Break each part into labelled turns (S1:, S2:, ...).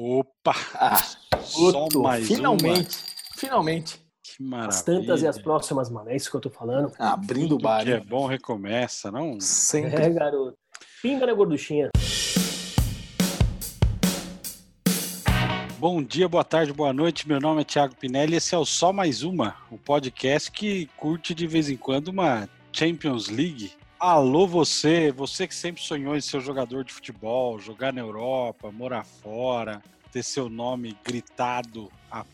S1: Opa!
S2: Ah,
S1: Só
S2: Otto,
S1: mais
S2: finalmente, finalmente.
S1: Que maravilha.
S3: As tantas e as próximas, mano. É isso que eu tô falando.
S2: Abrindo o bar.
S1: que é bom recomeça, não?
S2: Sempre.
S3: É, garoto. Pinga na gorduchinha.
S1: Bom dia, boa tarde, boa noite. Meu nome é Thiago Pinelli e esse é o Só Mais Uma, o podcast que curte de vez em quando uma Champions League. Alô você, você que sempre sonhou em ser jogador de futebol, jogar na Europa, morar fora, ter seu nome gritado a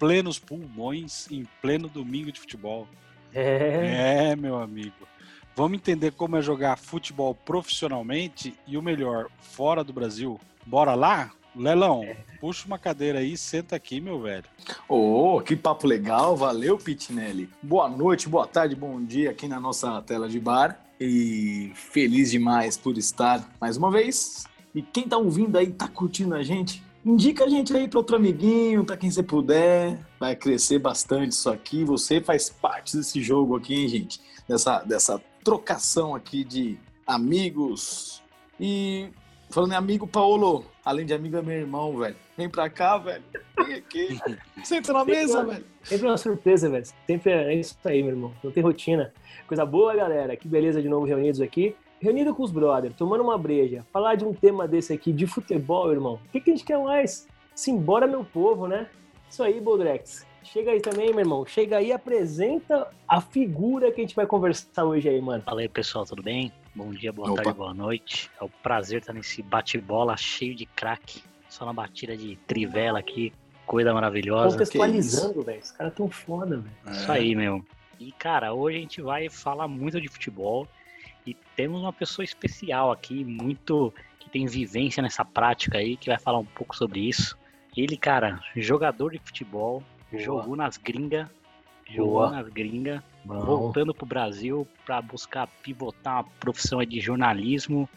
S1: plenos pulmões em pleno domingo de futebol.
S3: É.
S1: É, meu amigo. Vamos entender como é jogar futebol profissionalmente e o melhor, fora do Brasil. Bora lá? Lelão, puxa uma cadeira aí e senta aqui, meu velho.
S2: Ô, que papo legal. Valeu, Pitinelli. Boa noite, boa tarde, bom dia aqui na nossa tela de bar. E feliz demais por estar mais uma vez. E quem tá ouvindo aí, tá curtindo a gente, indica a gente aí para outro amiguinho, para quem você puder. Vai crescer bastante isso aqui. Você faz parte desse jogo aqui, hein, gente? Dessa, dessa trocação aqui de amigos. E falando em amigo, Paulo, além de amigo, é meu irmão, velho. Vem pra cá, velho. Vem aqui. Senta na mesa, velho.
S3: Sempre uma surpresa, velho. Sempre é isso aí, meu irmão. Não tem rotina. Coisa boa, galera. Que beleza de novo reunidos aqui. Reunido com os brothers, tomando uma breja. Falar de um tema desse aqui, de futebol, irmão. O que, que a gente quer mais? Simbora, meu povo, né? Isso aí, Boldrex. Chega aí também, meu irmão. Chega aí e apresenta a figura que a gente vai conversar hoje aí, mano.
S4: Fala aí, pessoal, tudo bem? Bom dia, boa
S2: Opa.
S4: tarde, boa noite. É um prazer estar nesse bate-bola cheio de craque. Só na batida de trivela aqui, coisa maravilhosa.
S3: Contextualizando, velho. Os caras tão foda, velho.
S4: Isso aí, meu. E, cara, hoje a gente vai falar muito de futebol e temos uma pessoa especial aqui, muito que tem vivência nessa prática aí, que vai falar um pouco sobre isso. Ele, cara, jogador de futebol,
S3: Boa.
S4: jogou nas gringas, jogou
S3: Boa.
S4: nas gringas,
S3: Bom.
S4: voltando pro Brasil para buscar pivotar uma profissão de jornalismo.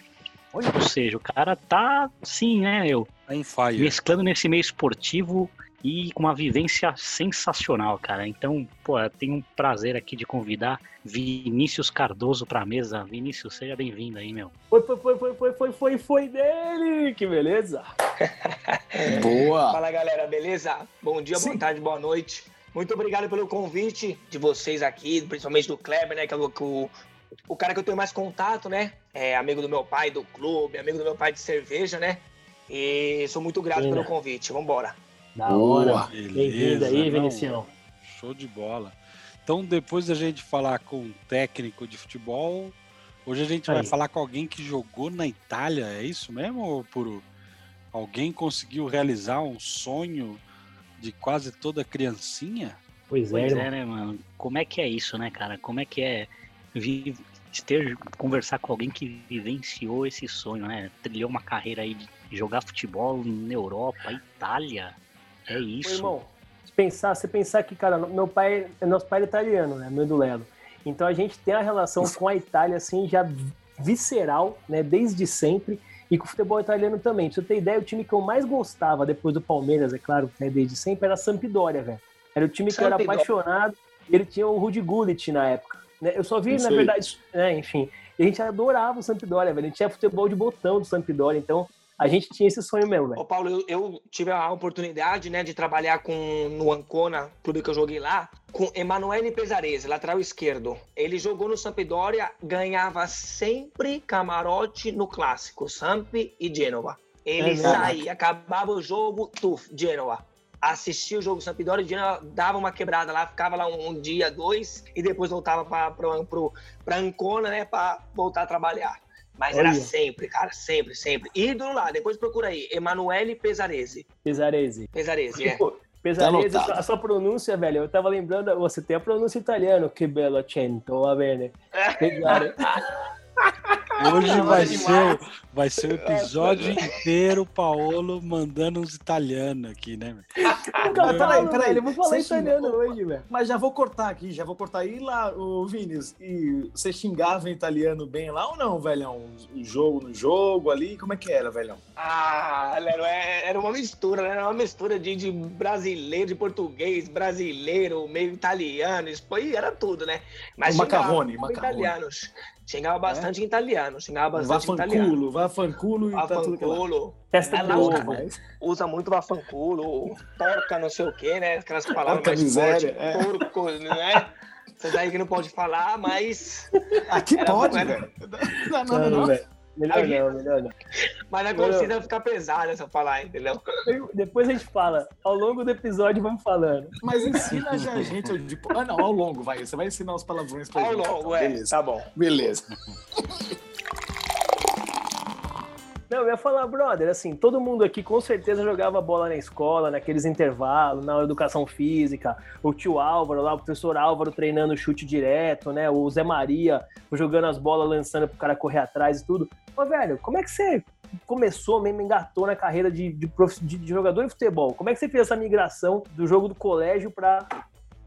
S4: Ou seja, o cara tá, sim, né, eu,
S1: On fire.
S4: mesclando nesse meio esportivo e com uma vivência sensacional, cara. Então, pô, eu tenho um prazer aqui de convidar Vinícius Cardoso pra mesa. Vinícius, seja bem-vindo aí, meu.
S3: Foi, foi, foi, foi, foi, foi, foi, foi dele! Que beleza!
S2: Boa.
S5: Fala galera, beleza? Bom dia,
S2: Sim.
S5: boa tarde, boa noite. Muito obrigado pelo convite de vocês aqui, principalmente do Kleber, né? Que é o, o, o cara que eu tenho mais contato, né? É amigo do meu pai do clube, amigo do meu pai de cerveja, né? E sou muito grato
S3: Pena.
S5: pelo convite. Vambora.
S3: Da
S2: Boa.
S3: hora! Bem-vindo aí,
S1: não,
S3: Vinicião.
S1: Show de bola. Então, depois da gente falar com um técnico de futebol, hoje a gente vai
S3: Aí.
S1: falar com alguém que jogou na Itália, é isso mesmo, Puro? Alguém conseguiu realizar um sonho de quase toda criancinha?
S3: Pois é,
S4: Pois
S3: irmão.
S4: é, né, mano? Como é que é isso, né, cara? Como é que é vi- ter, conversar com alguém que vivenciou esse sonho, né? Trilhou uma carreira aí de jogar futebol na Europa, Itália. É
S3: Ô,
S4: isso.
S3: irmão, se pensar, você pensar que, cara, meu pai, nosso pai é italiano, né? Meu do Lelo. Então a gente tem a relação com a Itália, assim, já visceral, né? Desde sempre. E com o futebol italiano também. Pra você ter ideia, o time que eu mais gostava, depois do Palmeiras, é claro, né, desde sempre, era a Sampdoria, velho. Era o time que eu era
S5: Sampdoria.
S3: apaixonado. E ele tinha o Rudi Gullit na época. Né? Eu só vi,
S2: Isso
S3: na verdade, né, enfim. E a gente adorava o Sampdoria, velho. A gente tinha futebol de botão do Sampdoria. Então, a gente tinha esse sonho mesmo, velho.
S5: Ô, Paulo, eu, eu tive a oportunidade, né, de trabalhar com no Ancona, clube que eu joguei lá, com Emanuele Pesarese, lateral esquerdo. Ele jogou no Sampdoria, ganhava sempre camarote no clássico, Samp e Genova. Ele
S3: É
S5: saía, acabava o jogo, tuf, Genova. Assistia o jogo Sampdoria, e Genova dava uma quebrada lá, ficava lá um, um dia, dois, e depois voltava para Ancona, né, para voltar a trabalhar. Mas era
S3: Olha.
S5: sempre, cara, sempre, sempre. Ídolo lá, depois procura aí, Emanuele Pesarese.
S3: Pesarese.
S5: Pesarese, é.
S3: Pesarese,
S2: Tá
S3: a sua pronúncia, velho, eu tava lembrando, você tem a pronúncia italiana, que bello accento, va bene. Pesare.
S1: Hoje vai
S5: é
S1: ser, vai ser o episódio inteiro, Paolo mandando uns italianos aqui, né?
S3: Cara,
S2: Não,
S3: peraí, peraí, eu vou falar italiano
S2: xingou-
S3: hoje, velho.
S2: Mas já vou cortar aqui, já vou cortar. E lá, o Vinícius, e você xingava em italiano bem lá ou não, velhão? O jogo no jogo ali, como é que era, velhão?
S5: Ah, é- era uma mistura, né? Era uma mistura de, de brasileiro, de português, brasileiro, meio italiano, espanhol, era tudo, né? Mas
S2: O macarrone, macarrone.
S5: italianos. Xingava bastante em italiano, xingava bastante em italiano.
S2: fanculo, vá fanculo e tá tudo que lá.
S5: Afanculo,
S3: Testa
S5: É
S3: de
S5: lá,
S3: ovo.
S5: cara. usa muito vafanculo, porca não sei o quê, né? Aquelas palavras
S2: Porca
S5: mais
S2: miséria,
S5: fortes,
S2: é.
S5: porco, né? Essas aí que não pode falar, mas,
S2: Aqui
S5: Era
S2: pode, velho. Não, não,
S3: Não,
S2: não.
S3: Melhor
S5: Aí-
S3: não, melhor não.
S5: mas na
S3: Não, não.
S5: torcida fica pesada se eu falar, entendeu?
S3: Depois a gente fala. Ao longo do episódio vamos falando.
S2: Mas ensina já a gente. eu, Tipo, ah, não, ao longo, vai. Você vai ensinar os palavrões pra
S5: Ao
S2: gente.
S5: longo,
S2: então.
S5: é.
S2: Beleza.
S5: Tá bom.
S2: Beleza.
S3: Não, eu ia falar, brother, assim, todo mundo aqui com certeza jogava bola na escola, naqueles intervalos, na educação física. O tio Álvaro lá, o professor Álvaro treinando chute direto, né? O Zé Maria jogando as bolas, lançando pro cara correr atrás e tudo. Mas, velho, como é que você começou mesmo, engatou na carreira de, de, prof- de- de jogador de futebol? Como é que você fez essa migração do jogo do colégio pra,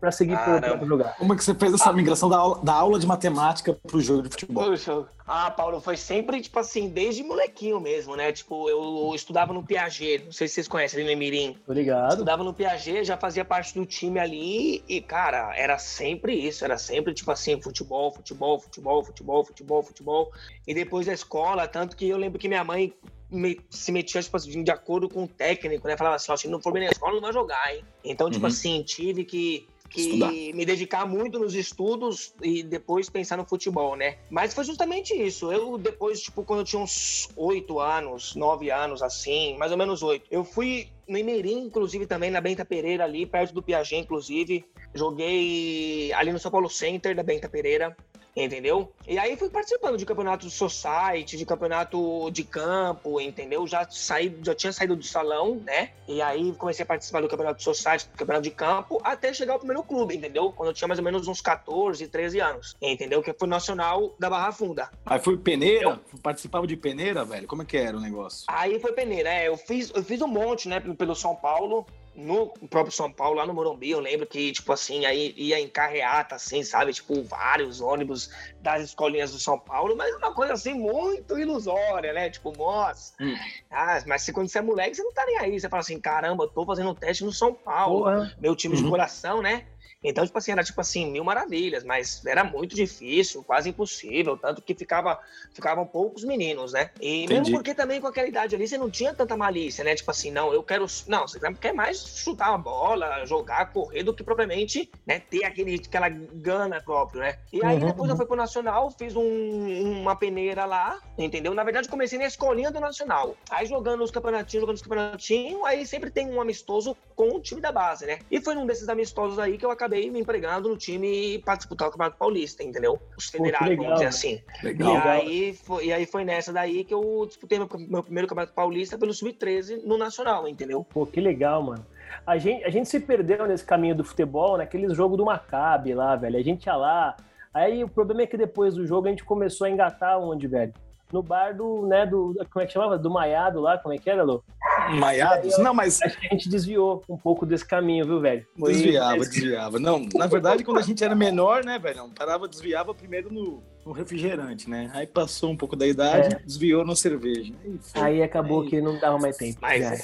S3: pra seguir pro,
S5: Caramba.
S3: pra jogar?
S2: Como é que você fez essa migração da aula, da aula de matemática pro jogo de futebol?
S5: Puxa. Ah, Paulo, foi sempre, tipo assim, desde molequinho mesmo, né? Tipo, eu estudava no Piaget, não sei se vocês conhecem ali no Emirim.
S3: Tô ligado.
S5: Estudava no Piaget, já fazia parte do time ali e, cara, era sempre isso, era sempre, tipo assim, futebol, futebol, futebol, futebol, futebol, futebol. E depois da escola, tanto que eu lembro que minha mãe me- se metia, tipo assim, de acordo com o técnico, né? Falava assim, ó, se não for bem na escola, não vai jogar, hein? Então, tipo
S2: Uhum.
S5: assim, tive que, que
S2: Estudar.
S5: me dedicar muito nos estudos e depois pensar no futebol, né? Mas foi justamente isso. Eu, depois, tipo, quando eu tinha uns oito anos, nove anos, assim, mais ou menos oito, eu fui no Imirim, inclusive, também, na Benta Pereira, ali, perto do Piaget, inclusive. Joguei ali no São Paulo Center, da Benta Pereira. Entendeu? E aí fui participando de campeonato de society, de campeonato de campo, entendeu? Já saí, já tinha saído do salão, né? E aí comecei a participar do campeonato de society, do campeonato de campo, até chegar ao primeiro clube, entendeu? Quando eu tinha mais ou menos uns 14, 13 anos, entendeu? Que foi nacional da Barra Funda.
S2: Aí foi peneira? Participava de peneira, velho? Como é que era o negócio?
S5: Aí foi peneira, é, eu fiz, eu fiz um monte, né, pelo São Paulo, no próprio São Paulo, lá no Morumbi, eu lembro que, tipo assim, aí ia em carreata, assim, sabe, tipo, vários ônibus das escolinhas do São Paulo, mas uma coisa, assim, muito ilusória, né, tipo, nossa,
S2: Hum.
S5: ah, mas se quando você é moleque, você não tá nem aí, você fala assim, caramba, eu tô fazendo teste no São Paulo,
S3: Porra.
S5: meu time de
S2: Uhum.
S5: coração, né? Então, tipo assim, era tipo assim, mil maravilhas, mas era muito difícil, quase impossível, tanto que ficava, ficavam poucos meninos, né? E
S2: Entendi.
S5: mesmo porque também com aquela idade ali você não tinha tanta malícia, né? Tipo assim, não, eu quero. Não, você quer mais chutar a bola, jogar, correr do que propriamente, né, ter aquele, aquela gana próprio, né? E aí
S3: Uhum,
S5: depois eu fui pro Nacional, fiz um- uma peneira lá, entendeu? Na verdade, comecei na escolinha do Nacional. Aí jogando os campeonatinhos, jogando os campeonatinhos, aí sempre tem um amistoso com o time da base, né? E foi num desses amistosos aí que eu acabei me empregando no time pra disputar o Campeonato Paulista, entendeu? Os federados, vamos dizer assim.
S2: Legal.
S5: E aí, foi, e aí foi nessa daí que eu disputei meu, meu primeiro Campeonato Paulista pelo Sub-13 no Nacional, entendeu?
S3: Pô, que legal, mano. A gente, a gente se perdeu nesse caminho do futebol, naqueles jogos do Maccabi lá, velho. A gente ia lá. Aí o problema é que depois do jogo a gente começou a engatar onde, velho? No bar do, né, do. Como é que chamava? Do Maiado lá, como é que era, Lô?
S2: Maiados? Não, mas
S3: Acho que a gente desviou um pouco desse caminho, viu, velho? Foi-
S2: desviava, desviava. Não, na verdade, quando a gente era menor, né, velho? Parava, desviava primeiro no, no refrigerante, né? Aí passou um pouco da idade, desviou na cerveja. Aí foi.
S3: Aí acabou
S2: Aí.
S3: que não dava mais tempo.
S5: Mas.
S3: Já.
S5: É,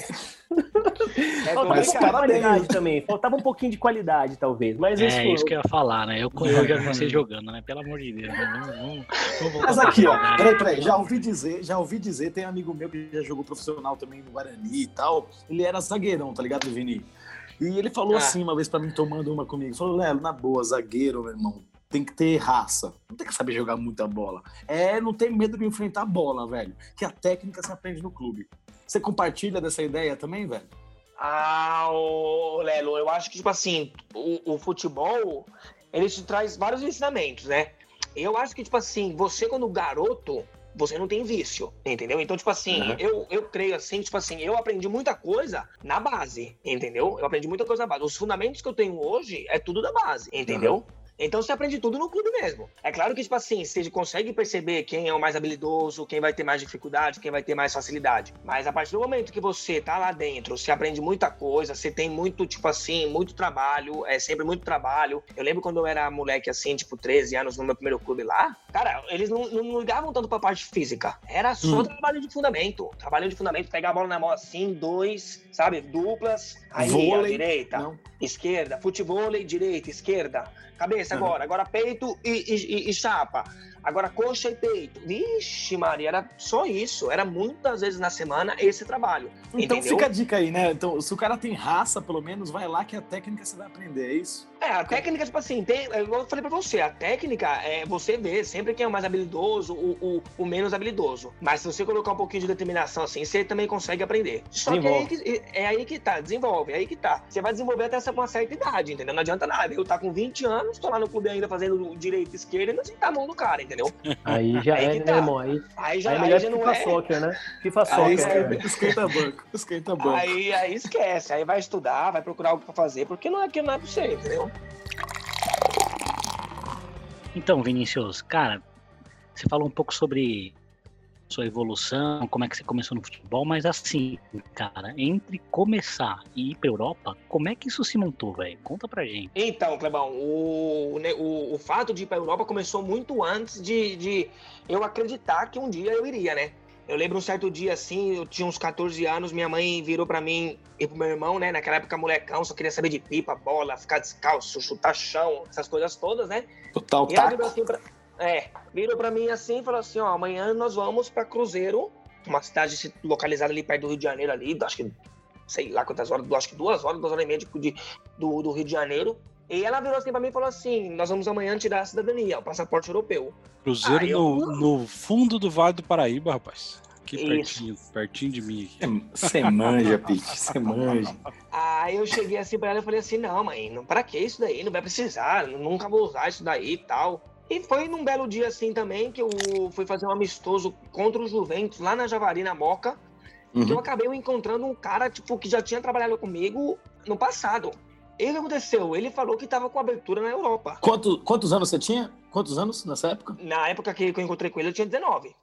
S3: Faltava
S2: Mas
S3: um pouco de
S2: parabéns.
S3: qualidade também. Faltava um pouquinho de qualidade, talvez. Mas
S4: É,
S3: isso,
S4: isso que eu ia falar, né? Eu, eu já vocês jogando, né? Pelo amor de Deus. né? Não, não,
S2: Mas aqui, ó, peraí, peraí, já ouvi dizer, já ouvi dizer, tem um amigo meu que já jogou profissional também no Guarani e tal. Ele era zagueirão, tá ligado, Vini? E ele falou
S5: Ah.
S2: assim uma vez pra mim, tomando uma comigo, falou, Lelo, na boa, zagueiro, meu irmão, tem que ter raça, não tem que saber jogar muita bola. É, não tem medo de enfrentar a bola, velho, que a técnica se aprende no clube. Você compartilha dessa ideia também, velho?
S5: Ah, ô, Lelo, eu acho que, tipo assim, o, o futebol, ele te traz vários ensinamentos, né? Eu acho que, tipo assim, você quando garoto, você não tem vício, entendeu? Então, tipo assim,
S2: Uhum.
S5: eu, eu creio assim, tipo assim, eu aprendi muita coisa na base, entendeu? Eu aprendi muita coisa na base. Os fundamentos que eu tenho hoje é tudo da base, entendeu? Então você aprende tudo no clube mesmo. É claro que, tipo assim, você consegue perceber quem é o mais habilidoso, quem vai ter mais dificuldade, quem vai ter mais facilidade. Mas a partir do momento que você tá lá dentro, você aprende muita coisa, você tem muito, tipo assim, muito trabalho, é sempre muito trabalho. Eu lembro quando eu era moleque assim, tipo, 13 anos no meu primeiro clube lá, cara, eles não, não ligavam tanto pra parte física. Era só hum. trabalho de fundamento. Trabalho de fundamento, pegar a bola na mão assim, dois, sabe, duplas, aí Vôlei. direita, não. esquerda, futebol, direita, esquerda Cabeça agora, agora peito e, e, e, chapa. Agora coxa e peito. Vixe, Maria, era só isso. Era muitas vezes na semana esse trabalho.
S2: Então
S5: entendeu?
S2: fica a dica aí, né? Então, se o cara tem raça, pelo menos, vai lá que a técnica você vai aprender, é isso?
S5: É, a técnica, tipo assim, tem, eu falei pra você, a técnica é você ver sempre quem é o mais habilidoso, o, o, o menos habilidoso. Mas se você colocar um pouquinho de determinação assim, você também consegue aprender. Só desenvolve. que, é aí que é aí que tá, desenvolve, é aí que tá. Você vai desenvolver até uma certa idade, entendeu? Não adianta nada. Eu tá com 20 anos, tô lá no clube ainda fazendo direito e esquerda e não sentar a mão do cara, entendeu?
S3: Aí já aí é, né, tá. irmão? Aí, aí já, aí é melhor aí já não FIFA é. Soccer, né? FIFA Soccer.
S2: Aí esquenta banco, esquenta banco.
S5: Aí, aí esquece, aí vai estudar, vai procurar algo pra fazer, porque não é que não é pra você, entendeu?
S4: Então, Vinícius, cara, você falou um pouco sobre sua evolução, como é que você começou no futebol, mas assim, cara, entre começar e ir pra Europa, como é que isso se montou, velho? Conta pra gente.
S5: Então, Clebão, o, o, o fato de ir pra Europa começou muito antes de, de eu acreditar que um dia eu iria, né? Eu lembro um certo dia assim, eu tinha uns 14 anos, minha mãe virou para mim e pro meu irmão, né? Naquela época, molecão, só queria saber de pipa, bola, ficar descalço, chutar chão, essas coisas todas, né?
S2: Total, e ela virou
S5: assim pra, É, virou pra mim assim e falou assim: ó, amanhã nós vamos pra Cruzeiro, uma cidade localizada ali perto do Rio de Janeiro, ali, acho que, sei lá quantas horas, acho que duas horas, duas horas e meia de, de do, do Rio de Janeiro. E ela virou assim pra mim e falou assim: Nós vamos amanhã tirar a cidadania, o passaporte europeu.
S1: Cruzeiro no, eu... no fundo do Vale do Paraíba, rapaz. Aqui pertinho, pertinho de mim.
S2: Você manja, Pete, você manja.
S5: Aí eu cheguei assim pra ela e falei assim: Não, mãe, não, pra que isso daí? Não vai precisar, nunca vou usar isso daí e tal. E foi num belo dia assim também que eu fui fazer um amistoso contra o Juventus lá na Javari, na Moca. Uhum. Que eu acabei encontrando um cara, tipo, que já tinha trabalhado comigo no passado. E o que aconteceu? Ele falou que estava com abertura na Europa.
S2: Quanto, quantos anos você tinha? Quantos anos nessa época?
S5: Na época que eu encontrei com ele, eu tinha 19.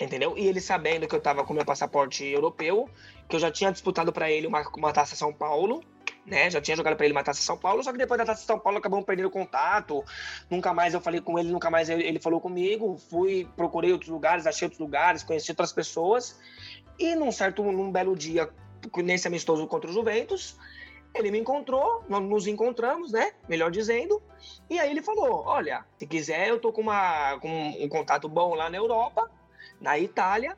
S5: Entendeu? E ele sabendo que eu estava com meu passaporte europeu, que eu já tinha disputado para ele uma, uma taça São Paulo, né? Já tinha jogado para ele uma taça São Paulo, só que depois da taça São Paulo acabamos perdendo contato. Nunca mais eu falei com ele, nunca mais ele falou comigo. Fui, procurei outros lugares, achei outros lugares, conheci outras pessoas. E num certo, num belo dia, nesse amistoso contra o Juventus, ele me encontrou, nos encontramos, né? Melhor dizendo. E aí ele falou: Olha, se quiser, eu tô com, uma, com um contato bom lá na Europa, na Itália.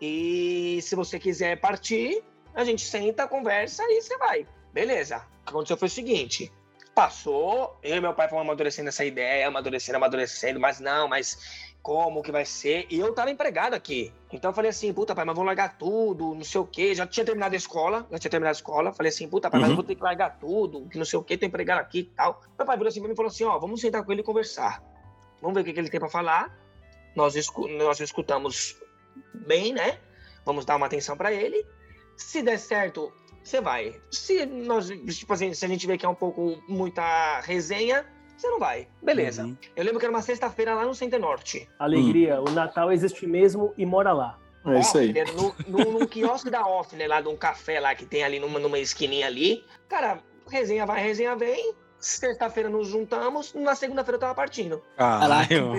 S5: E se você quiser partir, a gente senta, conversa e você vai. Beleza. O que aconteceu foi o seguinte: passou, eu e meu pai fomos amadurecendo essa ideia, amadurecendo, amadurecendo, mas não, mas como que vai ser. E eu tava empregado aqui. Então eu falei assim, puta pai, mas vou largar tudo, não sei o quê. Já tinha terminado a escola, já tinha terminado a escola. Falei assim, puta pai, uhum. mas eu vou ter que largar tudo, que não sei o quê, tô empregado aqui e tal. Meu pai virou assim pra mim e falou assim, ó, vamos sentar com ele e conversar. Vamos ver o que, que ele tem pra falar. Nós, escu nós escutamos bem, né? Vamos dar uma atenção para ele. Se der certo, você vai. Se nós, tipo assim, se a gente vê que é um pouco muita resenha, você não vai. Beleza. Uhum. Eu lembro que era uma sexta-feira lá no Center Norte.
S3: Alegria, hum. o Natal existe mesmo e mora lá.
S2: É isso aí.
S5: No, no, no quiosque da Offner, lá de um café lá que tem ali numa, numa esquininha ali. Cara, resenha vai, resenha vem. Sexta-feira nos juntamos, na segunda-feira eu tava partindo.
S1: Caralho.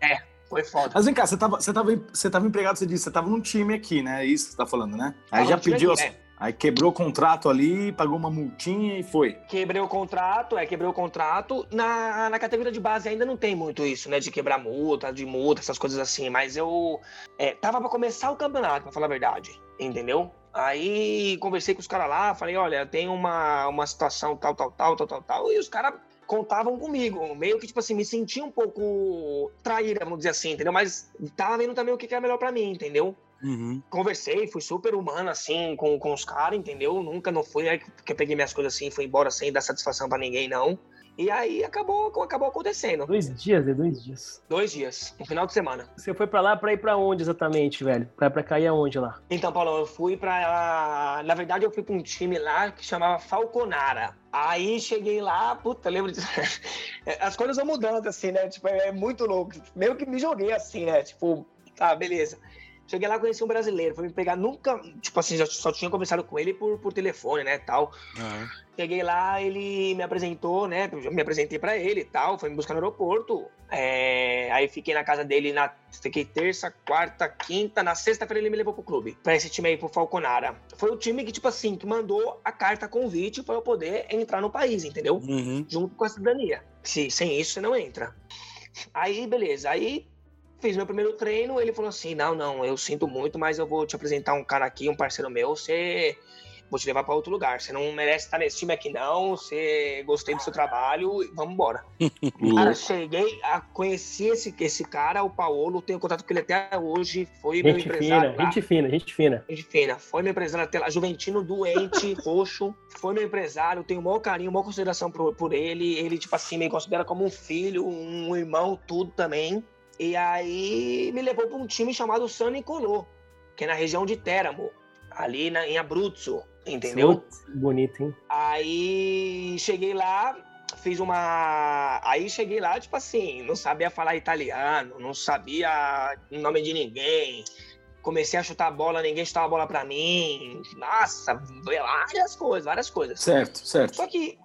S5: É, foi foda.
S2: Mas vem cá, você tava, você tava, você tava empregado, você disse, você tava num time aqui, né? É isso que você tá falando, né? Aí já pediu aqui, as... é. Aí quebrou o contrato ali, pagou uma multinha e foi.
S5: Quebrei o contrato, é, quebrei o contrato. Na, na categoria de base ainda não tem muito isso, né? De quebrar multa, de multa, essas coisas assim. Mas eu é, tava pra começar o campeonato, pra falar a verdade. Entendeu? Aí conversei com os caras lá, falei, olha, tem uma, uma situação tal, tal, tal, tal, tal, tal. E os caras contavam comigo. Meio que, tipo assim, me senti um pouco traída, vamos dizer assim, entendeu? Mas tava vendo também o que era melhor para mim, entendeu?
S1: Uhum.
S5: Conversei, fui super humano, assim, com, com os caras, entendeu? Nunca não fui, aí que eu peguei minhas coisas assim, fui embora sem dar satisfação para ninguém, não. E aí acabou, acabou acontecendo.
S3: Dois dias, é dois dias.
S5: Dois dias, no final de semana.
S3: Você foi pra lá pra ir pra onde exatamente, velho? Pra, pra cair aonde lá?
S5: Então, Paulo, eu fui pra. Na verdade, eu fui pra um time lá que chamava Falconara. Aí cheguei lá, puta, lembro disso. As coisas vão mudando, assim, né? Tipo, é muito louco. Meio que me joguei assim, né? Tipo, tá, beleza. Cheguei lá, conheci um brasileiro, foi me pegar, nunca, tipo assim, já só tinha conversado com ele por, por telefone, né, tal.
S1: Uhum.
S5: Cheguei lá, ele me apresentou, né, eu me apresentei pra ele e tal, foi me buscar no aeroporto. É, aí fiquei na casa dele, na, fiquei terça, quarta, quinta, na sexta-feira ele me levou pro clube, pra esse time aí, pro Falconara. Foi o time que, tipo assim, que mandou a carta convite pra eu poder entrar no país, entendeu?
S1: Uhum.
S5: Junto com a cidadania. Se, sem isso, você não entra. Aí, beleza, aí Fiz meu primeiro treino, ele falou assim: Não, não, eu sinto muito, mas eu vou te apresentar um cara aqui, um parceiro meu, você. Vou te levar para outro lugar. Você não merece estar nesse time aqui, não. Você gostei do seu trabalho, vamos embora. cara, cheguei a conhecer esse, esse cara, o Paulo, tenho contato com ele até hoje. Foi
S3: gente
S5: meu empresário.
S3: Fina. Gente fina, gente fina.
S5: Gente fina. Foi meu empresário até lá. Juventino doente, roxo. Foi meu empresário. Tenho o maior carinho, maior consideração por, por ele. Ele, tipo assim, me considera como um filho, um irmão, tudo também. E aí me levou para um time chamado San Nicolò, que é na região de Teramo, ali na, em Abruzzo, entendeu?
S3: Putz, bonito, hein?
S5: Aí cheguei lá, fiz uma. Aí cheguei lá, tipo assim, não sabia falar italiano, não sabia o nome de ninguém. Comecei a chutar a bola, ninguém chutava a bola pra mim. Nossa, várias coisas, várias coisas.
S2: Certo, certo.
S5: Só que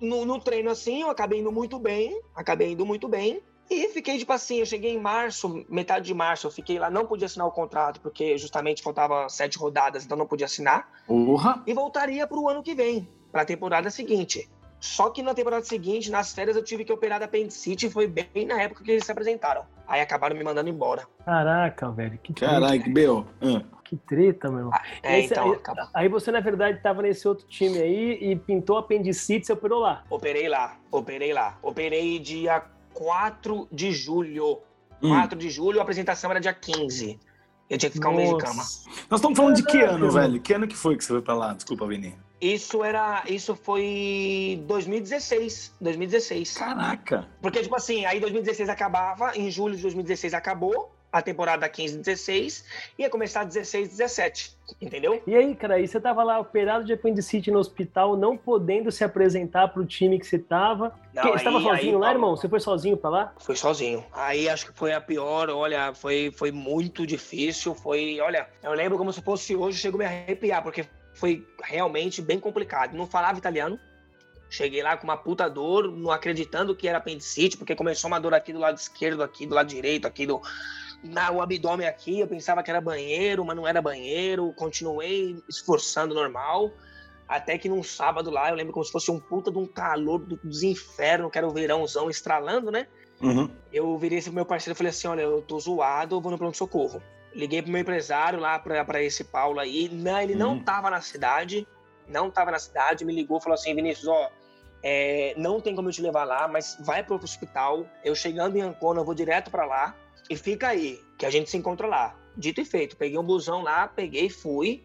S5: no, no treino assim, eu acabei indo muito bem, acabei indo muito bem. E fiquei, tipo assim, eu cheguei em março, metade de março, eu fiquei lá, não podia assinar o contrato, porque justamente faltava sete rodadas, então não podia assinar.
S2: Porra!
S5: E voltaria pro ano que vem, pra temporada seguinte. Só que na temporada seguinte, nas férias, eu tive que operar da apendicite e foi bem na época que eles se apresentaram. Aí acabaram me mandando embora.
S3: Caraca, velho, que treta.
S2: Que B.O. Ah.
S3: Que treta, meu irmão.
S5: É,
S3: Aí você-
S5: então,
S3: aí, aí você, na verdade, tava nesse outro time aí e pintou apendicite, você operou lá.
S5: Operei lá, operei lá. Operei dia 4 de julho.
S2: Hum.
S5: 4 de julho, a apresentação era dia 15. Eu tinha que ficar um mês de
S3: Nossa.
S5: cama.
S2: Nós estamos falando de que ano, velho? Que ano que foi que você foi pra lá? Desculpa, Vini.
S5: Isso era. Isso foi 2016. 2016.
S2: Caraca!
S5: Porque, tipo assim, aí 2016 acabava, em julho de 2016 acabou a temporada 15 16 ia começar 16 17. Entendeu?
S3: E aí, cara, aí você tava lá operado de apendicite no hospital, não podendo se apresentar pro time que você tava.
S5: Não,
S3: Que- você tava
S5: aí-
S3: sozinho
S5: aí,
S3: lá, irmão? Você foi sozinho pra lá?
S5: Foi sozinho. Aí acho que foi a pior, olha, foi, foi muito difícil. Foi, olha, eu lembro como se fosse hoje, chego a me arrepiar, porque foi realmente bem complicado. Não falava italiano. Cheguei lá com uma puta dor, não acreditando que era apendicite, porque começou uma dor aqui do lado esquerdo, aqui do lado direito, aqui do. Na, o abdômen aqui, eu pensava que era banheiro, mas não era banheiro. Continuei esforçando normal. Até que num sábado lá, eu lembro como se fosse um puta de um calor do- dos infernos, que era o verãozão estralando, né?
S2: Uhum.
S5: eu virei esse pro meu parceiro e falei assim: olha, eu tô zoado, eu vou no pronto-socorro. Liguei pro meu empresário lá pra, pra esse Paulo aí. Não, ele não
S2: Uhum.
S5: tava na cidade, não tava na cidade, me ligou falou assim: Vinícius, ó, é, não tem como eu te levar lá, mas vai pro hospital. Eu chegando em Ancona, eu vou direto pra lá e fica aí, que a gente se encontra lá. Dito e feito, peguei um busão lá, peguei e fui.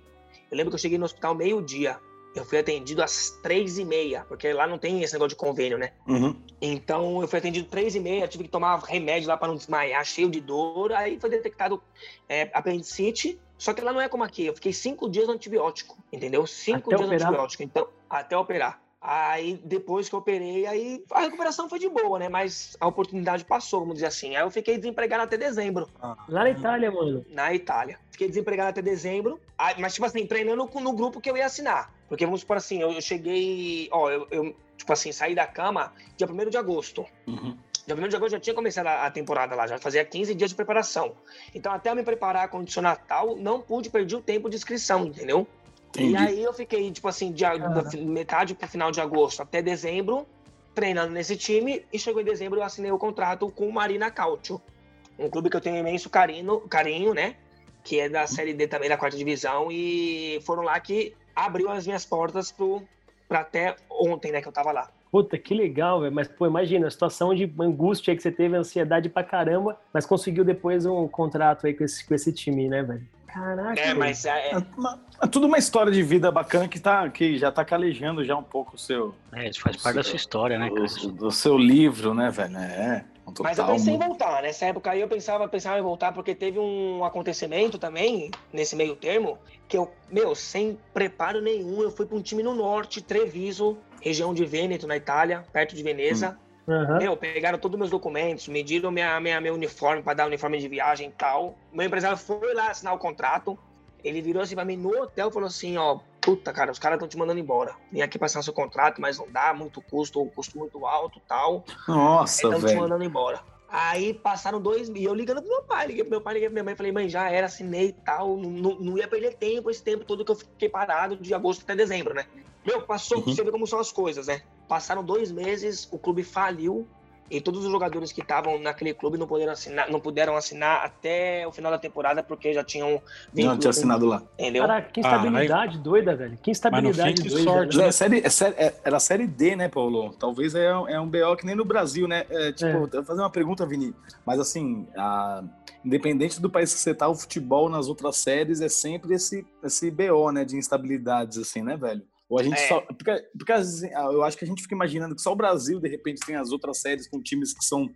S5: Eu lembro que eu cheguei no hospital meio-dia. Eu fui atendido às três e meia, porque lá não tem esse negócio de convênio, né?
S2: Uhum.
S5: Então eu fui atendido três e meia, tive que tomar remédio lá para não desmaiar, cheio de dor. Aí foi detectado é, apendicite. Só que lá não é como aqui. Eu fiquei cinco dias no antibiótico, entendeu? Cinco
S3: Até
S5: dias
S3: operar?
S5: no antibiótico. Então, até operar. Aí depois que eu operei, aí a recuperação foi de boa, né? Mas a oportunidade passou, vamos dizer assim. Aí eu fiquei desempregado até dezembro
S3: Lá na Itália, mano.
S5: na Itália. Fiquei desempregado até dezembro, Ah, mas, tipo assim, treinando no grupo que eu ia assinar. Porque, vamos supor assim, eu, eu cheguei, ó, eu, eu, tipo assim, saí da cama dia 1 de agosto.
S2: Uhum.
S5: Dia 1 de agosto já tinha começado a, a temporada lá, já fazia 15 dias de preparação. Então, até eu me preparar, condicionar tal, não pude, perdi o tempo de inscrição, entendeu?
S2: Entendi.
S5: E aí eu fiquei, tipo assim, de, da metade pro final de agosto até dezembro, treinando nesse time, e chegou em dezembro eu assinei o contrato com o Marina Cautio, um clube que eu tenho imenso carinho, carinho, né? Que é da Série D também, da quarta divisão, e foram lá que abriu as minhas portas pro, pra até ontem, né, que eu tava lá.
S3: Puta, que legal, velho. Mas, pô, imagina, a situação de angústia aí que você teve, ansiedade pra caramba, mas conseguiu depois um contrato aí com esse, com esse time, né, velho? Caraca.
S5: É, mas é,
S2: É, uma- é tudo uma história de vida bacana que, tá, que já tá calejando já um pouco o seu,
S4: É, isso faz parte da sua história, né, cara?
S2: o, do seu livro, né, velho? É, total.
S5: Mas eu pensei em voltar. Nessa época aí eu pensava, pensava em voltar porque teve um acontecimento também, nesse meio termo, que eu, meu, sem preparo nenhum, eu fui para um time no norte, Treviso, região de Vêneto, na Itália, perto de Veneza.
S3: Aham.
S5: Meu, pegaram todos os meus documentos, mediram minha, minha, meu uniforme para dar uniforme de viagem e tal. Meu empresário foi lá assinar o contrato. Ele virou assim pra mim no hotel e falou assim: ó, puta, cara, os caras estão te mandando embora. Vim aqui pra assinar seu contrato, mas não dá, muito custo, custo muito alto tal.
S2: Nossa,
S5: Estão te
S2: velho.
S5: mandando embora. Aí passaram dois e eu ligando pro meu pai, liguei pro meu pai, liguei pra minha mãe, falei, mãe, já era, assinei e tal, não, não ia perder tempo esse tempo todo que eu fiquei parado de agosto até dezembro, né? Meu, passou,
S2: Uhum.
S5: você vê como são as coisas, né? Passaram dois meses, o clube faliu e todos os jogadores que estavam naquele clube não puderam assinar, não puderam assinar até o final da temporada porque já tinham
S2: Não
S5: vínculo
S2: tinha assinado lá.
S5: entendeu?
S3: Caraca, que
S1: Ah,
S3: instabilidade doida, velho. Que instabilidade
S1: fim, que
S3: doida.
S1: sorte,
S3: né?
S2: É, série, é série- é- era a série D, né, Paulo? Talvez é, um- é um BO que nem no Brasil, né? É, tipo,
S3: É.
S2: eu vou fazer uma pergunta, Vini. Mas assim, a- independente do país que você tá, o futebol nas outras séries é sempre esse, esse BO, né? De instabilidades, assim, né, velho? Ou a gente
S5: É.
S2: só. Porque, porque assim, eu acho que a gente fica imaginando que só o Brasil, de repente, tem as outras séries com times que são.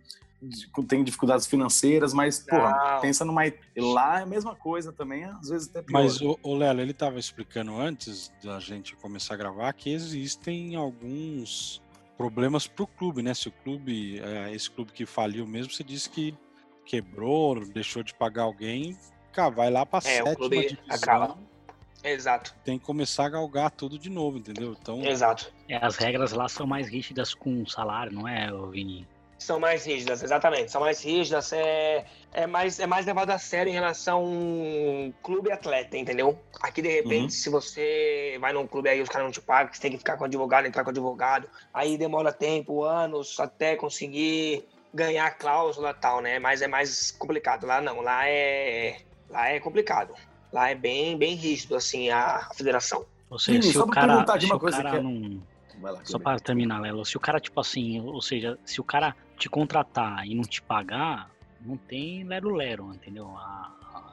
S2: que têm dificuldades financeiras, mas, porra,
S5: Não.
S2: pensa numa. Lá é a mesma coisa também, às vezes até pior.
S1: Mas o, o Lelo, ele estava explicando antes da gente começar a gravar que existem alguns problemas pro clube, né? Se o clube, é, esse clube que faliu mesmo, você disse que quebrou, deixou de pagar alguém, cara, vai lá pra
S5: É, o
S1: sétima
S5: clube
S1: divisão,
S5: acaba. Exato,
S1: tem que começar a galgar tudo de novo, entendeu? Então,
S5: exato.
S4: É, as regras lá são mais rígidas com o salário, não é, Vini?
S5: São mais rígidas, exatamente. São mais rígidas, é, é, mais, é mais levado a sério em relação clube e atleta, entendeu? Aqui, de repente,
S2: Uhum.
S5: se você vai num clube aí os caras não te pagam, você tem que ficar com advogado, entrar com advogado. Aí demora tempo, anos, até conseguir ganhar a cláusula e tal, né? Mas é mais complicado. Lá não, lá é, lá é complicado. Lá é bem, bem rígido, assim, a, a federação.
S4: Ou seja, se
S2: só
S4: o cara,
S2: perguntar
S4: se
S2: uma
S4: o
S2: coisa
S4: cara
S2: que é-
S4: não...
S2: Lá,
S4: Só para terminar, Lelo, se o cara, tipo assim, ou seja, se o cara te contratar e não te pagar, não tem lero-lero, entendeu? A- a-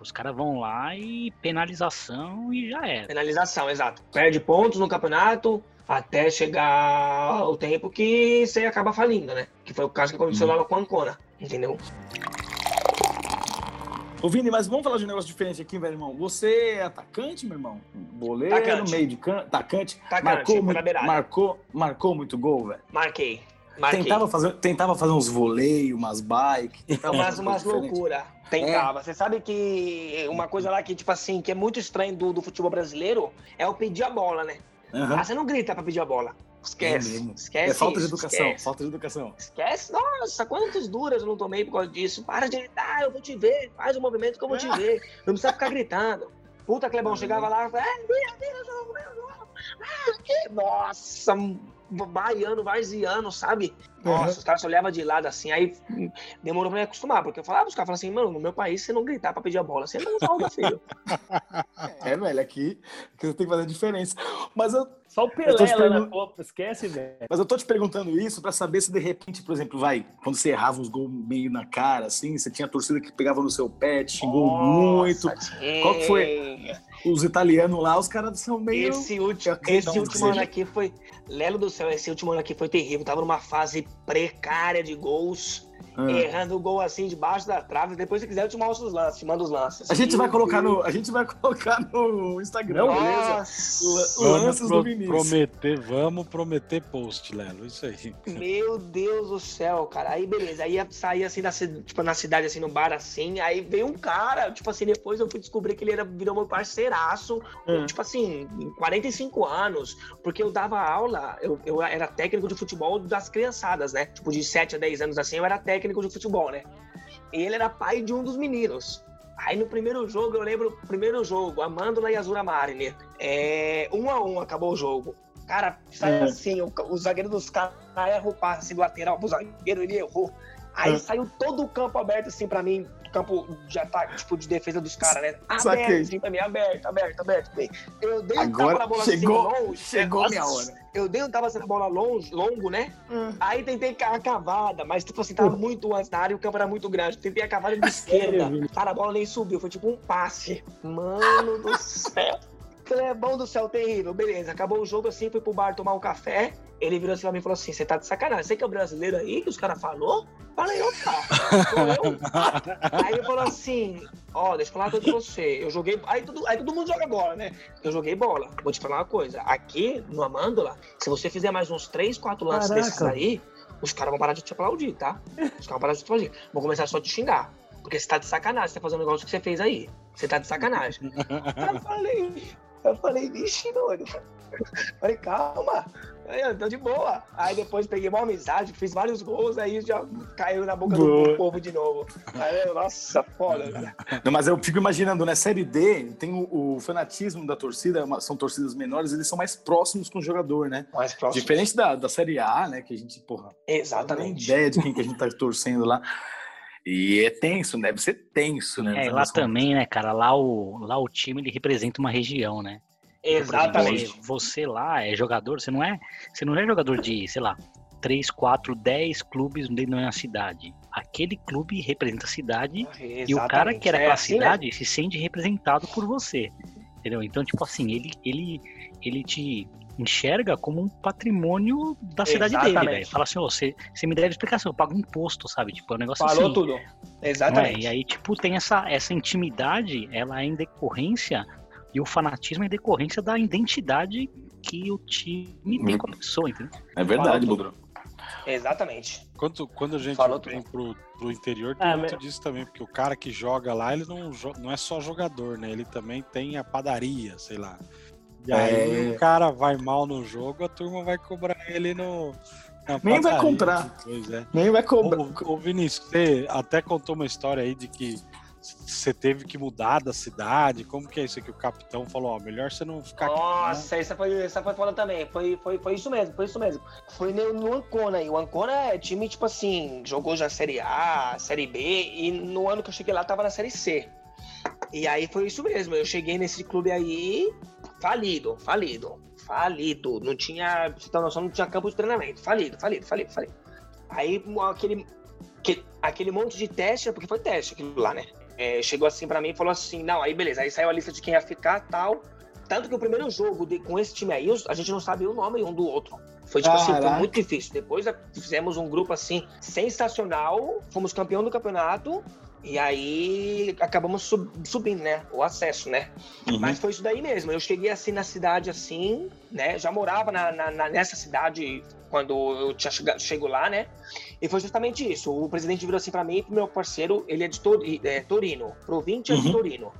S4: os caras vão lá e penalização e já era.
S5: Penalização, exato. Perde pontos no campeonato até chegar o tempo que você acaba falindo, né? Que foi o caso que aconteceu
S2: Uhum.
S5: lá com a Ancona, entendeu?
S2: Ô, Vini, mas vamos falar de um negócio diferente aqui, velho, irmão. Você é atacante, meu irmão? Goleiro,
S5: Atacante.
S2: meio de campo, atacante.
S5: Atacante,
S2: marcou, muito, marcou, marcou muito gol, velho.
S5: Marquei. Marquei.
S2: Tentava fazer, tentava fazer uns voleios, umas bikes. tentava
S5: Umas, umas
S2: coisa diferente.
S5: loucura. Tentava. Você sabe que uma coisa lá que, tipo assim, que é muito estranho do, do futebol brasileiro é o pedir a bola, né?
S2: Aham.
S5: Ah, você não grita pra pedir a bola. Esquece.
S2: É mesmo.
S5: esquece.
S2: É falta de educação,
S5: Esquece.
S2: falta de educação.
S5: Esquece, nossa, quantos duras eu não tomei por causa disso. Para de gritar, eu vou te ver. Faz o movimento que eu vou te ver. Não precisa ficar gritando. Puta, Clebão, chegava lá e falava, é, vira, vira, jogo, vira, jogo. Ah, que... Nossa, baiano, varziano, sabe? Nossa,
S2: Uhum.
S5: os caras só olhavam de lado assim, aí demorou pra me acostumar, porque eu falava, os caras falavam assim, mano, no meu país, você não gritar pra pedir a bola, você não joga, filho.
S2: É, velho, aqui, aqui você tem que fazer a diferença. Mas eu,
S3: Só o Pelé lá na
S2: pergun-
S3: Copa, esquece, velho.
S2: mas eu tô te perguntando isso pra saber se de repente, por exemplo, vai, quando você errava uns gols meio na cara, assim, você tinha torcida que pegava no seu pé, te xingou muito.
S5: Nossa,
S2: Qual que foi? Os italianos lá, os caras são meio.
S5: Esse último, esse último ano aqui foi. Lelo do céu, esse último ano aqui foi terrível. Tava numa fase precária de gols,
S2: Ah.
S5: errando o gol assim debaixo da trave. Depois, se quiser, eu te mostro os lances, te mando os lances.
S2: A gente vai colocar no, a gente vai colocar no Instagram,
S3: Não,
S2: beleza?
S5: Nossa,
S2: Vamos lances do Vinícius.
S1: prometer, vamos prometer post, Lelo, isso aí.
S5: meu Deus do céu, cara. Aí, beleza. Aí ia sair assim, na, tipo, na cidade, assim, no bar, assim. Aí veio um cara, tipo assim, depois eu fui descobrir que ele era, virou meu parceiraço.
S3: Hum.
S5: Tipo assim, 45 anos. Porque eu dava aula, eu, eu era técnico de futebol das criançadas, né? Tipo, de 7 a 10 anos assim, eu era técnico de futebol, né? E ele era pai de um dos meninos. Aí no primeiro jogo, eu lembro, primeiro jogo, Amândola e Azura Mariner. É, um a um acabou o jogo. Cara, saiu
S2: É.
S5: assim, o, o zagueiro dos caras erra o passe do lateral pro zagueiro, ele errou. Aí saiu todo o campo aberto assim pra mim, campo de ataque, tipo, de defesa dos caras, né?
S2: Saquei.
S5: Aberto, assim, pra mim, aberto, aberto, aberto. Eu dei um tapa
S2: Agora
S5: na bola
S2: chegou,
S5: assim, longe.
S2: chegou minha hora.
S5: Eu dei um assim na bola longe, longo, né? Aí tentei a cavada, mas tipo assim, tava muito antes da área e o campo era muito grande. Tentei a cavada de esquerda. Cara, a bola nem subiu, foi tipo um passe. Mano do céu. É bom do céu, terrível. Beleza, acabou o jogo assim, fui pro bar tomar um café. Ele virou assim pra mim e falou assim: Você tá de sacanagem? Você que é o brasileiro aí que os caras falou? Falei, opa, sou eu. Aí ele falou assim: Ó, deixa eu falar uma coisa pra você. Eu joguei. Aí todo, aí todo mundo joga bola, né? Eu joguei bola. Vou te falar uma coisa. Aqui no Amândola, se você fizer mais uns 3, 4 lances
S3: Caraca.
S5: desses aí, os caras vão parar de te aplaudir, tá? Os caras vão parar de te aplaudir. Vão começar só a te xingar. Porque você tá de sacanagem, você tá fazendo um negócio que você fez aí. Você tá de sacanagem. Eu falei, eu falei, vixe, doido. Falei, calma. Aí eu tô de boa. Aí depois peguei uma amizade, fiz vários gols, aí já caiu na boca
S2: Boa.
S5: do povo de novo. Aí eu, nossa, foda, cara.
S2: Não, mas eu fico imaginando, né? Série D tem o, o fanatismo da torcida, uma- são torcidas menores, eles são mais próximos com o jogador, né?
S5: Mais próximo.
S2: Diferente da, da Série A, né? Que a gente, porra, não tem
S5: Exatamente.
S2: ideia de quem que a gente tá torcendo lá. E é tenso, deve ser tenso, né?
S4: É, lá também, né, cara? Lá o, lá o time ele representa uma região, né?
S5: Exatamente.
S4: Você, você lá é jogador, você não é, você não é jogador de, sei lá, 3, 4, 10 clubes dentro da cidade. Aquele clube representa a cidade e o cara que era
S5: É
S4: aquela
S5: assim, né?
S4: cidade se sente representado por você. Entendeu? Então, tipo assim, ele, ele, ele te enxerga como um patrimônio da cidade dele,
S5: Exatamente.
S4: velho. Fala assim, você, você me deve explicação, eu pago imposto, sabe? Tipo, é um negócio
S5: Falou
S4: assim.
S5: tudo.
S4: Não é?
S5: Exatamente.
S4: E aí, tipo, tem essa, essa intimidade, ela é em decorrência, e o fanatismo é decorrência da identidade que o time tem com a pessoa, entendeu?
S2: É verdade, Budro.
S5: Exatamente.
S1: Quando, quando a gente
S5: Falou
S1: vem pro, pro interior, tem
S3: Ah,
S1: muito
S3: mas-
S1: disso também, porque o cara que joga lá, ele não, não é só jogador, né? Ele também tem a padaria, sei lá. E aí
S2: É.
S1: o cara vai mal no jogo, a turma vai cobrar ele no. na
S2: Nem vai
S1: padaria
S2: comprar.
S1: Pois é.
S2: Nem vai cobrar.
S1: Ô, ô Vinícius, você até contou uma história aí de que você teve que mudar da cidade. Como que é isso aqui? O capitão falou, ó, melhor você não ficar aqui. né?
S5: Nossa, essa foi, essa foi foda também. Foi, foi, foi isso mesmo, foi isso mesmo. Foi no, Ancona aí. O Ancona é time, tipo assim, jogou já Série A, Série B, e no ano que eu cheguei lá tava na Série C. E aí foi isso mesmo. Eu cheguei nesse clube aí, falido, falido, falido. Não tinha, você uma noção, não tinha campo de treinamento. Falido, falido, falido, falido. Aí aquele, que- aquele monte de teste, porque foi teste aquilo lá, né? É, chegou assim pra mim e falou assim: não, aí beleza, aí saiu a lista de quem ia ficar tal. Tanto que o primeiro jogo de- com esse time aí, a gente não sabia o nome um do outro. Foi tipo assim, foi muito difícil. Depois a- fizemos um grupo assim, sensacional, fomos campeão do campeonato. E aí acabamos sub- subindo, né? O acesso, né?
S2: Uhum.
S5: Mas foi isso daí mesmo. Eu cheguei assim na cidade assim, né? Já morava na, na- nessa cidade quando eu tinha chegado, chego lá, né? E foi justamente isso. O presidente virou assim pra mim e pro meu parceiro, ele é de Tori- é, Torino, província de
S2: Uhum.
S5: Torino.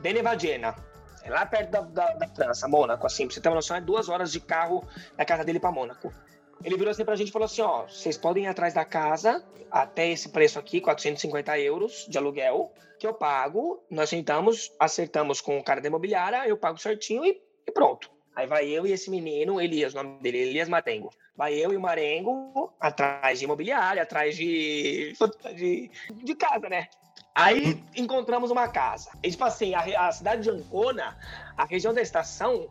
S5: Benevagena. É lá perto da, da, da França, Mônaco, assim. Pra você ter uma noção, é duas horas de carro da casa dele pra Mônaco. Ele virou assim pra gente e falou assim: ó, vocês podem ir atrás da casa até esse preço aqui, 450 euros de aluguel, que eu pago. Nós sentamos, acertamos com o cara da imobiliária, eu pago certinho e, e pronto. Aí vai eu e esse menino, Elias, o nome dele, Elias Matengo. Vai eu e o Marengo atrás de imobiliária, atrás de, de, de casa, né? Aí encontramos uma casa. E, tipo assim, a, a cidade de Ancona, a região da estação,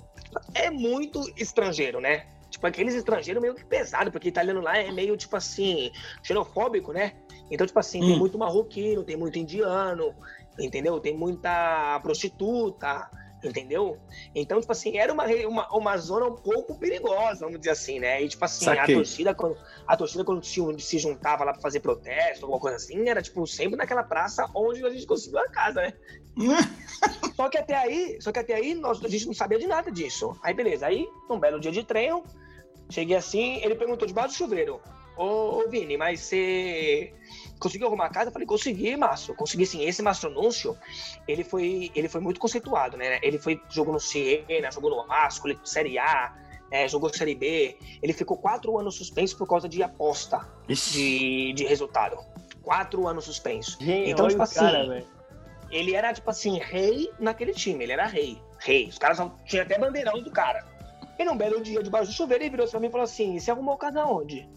S5: é muito estrangeiro, né? Tipo, aqueles estrangeiros meio que pesado, porque italiano lá é meio, tipo assim, xenofóbico, né? Então, tipo assim, tem
S2: Hum.
S5: muito marroquino, tem muito indiano, entendeu? Tem muita prostituta, entendeu? Então, tipo assim, era uma, uma, uma zona um pouco perigosa, vamos dizer assim, né? E, tipo assim, a
S2: Saquei.
S5: torcida, quando, a torcida, quando se, se juntava lá pra fazer protesto, alguma coisa assim, era, tipo, sempre naquela praça onde a gente conseguiu a casa, né? Só que até aí, só que até aí nós, a gente não sabia de nada disso. Aí beleza, aí um belo dia de treino, cheguei assim, ele perguntou debaixo do chuveiro: Ô, ô Vini, mas você conseguiu arrumar a casa? Eu falei, consegui, Márcio. Consegui sim. Esse Márcio Anúncio, ele foi, ele foi muito conceituado, né? Ele foi, jogou no Siena, jogou no Vasco, ele- Série A, é, jogou Série B. Ele ficou quatro anos suspenso por causa de aposta de, de resultado. Quatro anos suspenso.
S3: Gente,
S5: Então, tipo
S3: o cara,
S5: assim,
S3: velho.
S5: Ele era, tipo assim, rei naquele time. Ele era rei. Rei. Os caras só- tinha até bandeirão do cara. E num belo dia, debaixo do chuveiro, ele virou pra mim e falou assim: Você arrumou casa onde?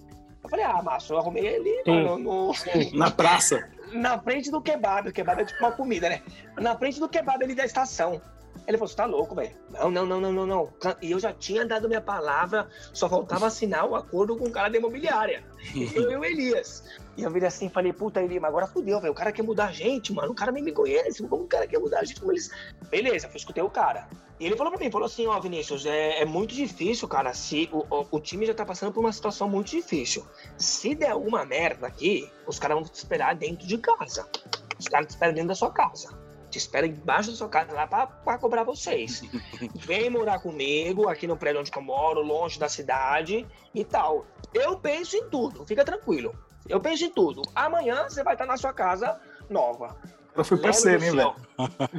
S5: Eu Eu falei, ah, Márcio, eu arrumei ele mano, no,
S2: Na praça.
S5: na frente do kebab. O kebab é tipo uma comida, né? Na frente do kebab ali da estação. Ele falou, você tá louco, velho. Não, não, não, não, não, não. E eu já tinha dado minha palavra, só faltava assinar o acordo com o cara da imobiliária. Eu e o Elias. E eu virei assim e falei, puta, Eli, mas agora fudeu, velho. O cara quer mudar a gente, mano. O cara nem me conhece. Como o cara quer mudar a gente? Como eles... Beleza, eu escutei o cara. E ele falou pra mim, falou assim, ó, Vinícius, é, é muito difícil, cara. Se o, o, o time já tá passando por uma situação muito difícil. Se der alguma merda aqui, os caras vão te esperar dentro de casa. Os caras te esperam dentro da sua casa. Te esperam embaixo da sua casa lá pra, pra cobrar vocês. Vem morar comigo aqui no prédio onde eu moro, longe da cidade e tal. Eu penso em tudo, fica tranquilo. Eu penso em tudo. Amanhã você vai estar na sua casa nova.
S2: Foi
S5: Lembra
S2: parceiro, hein, velho?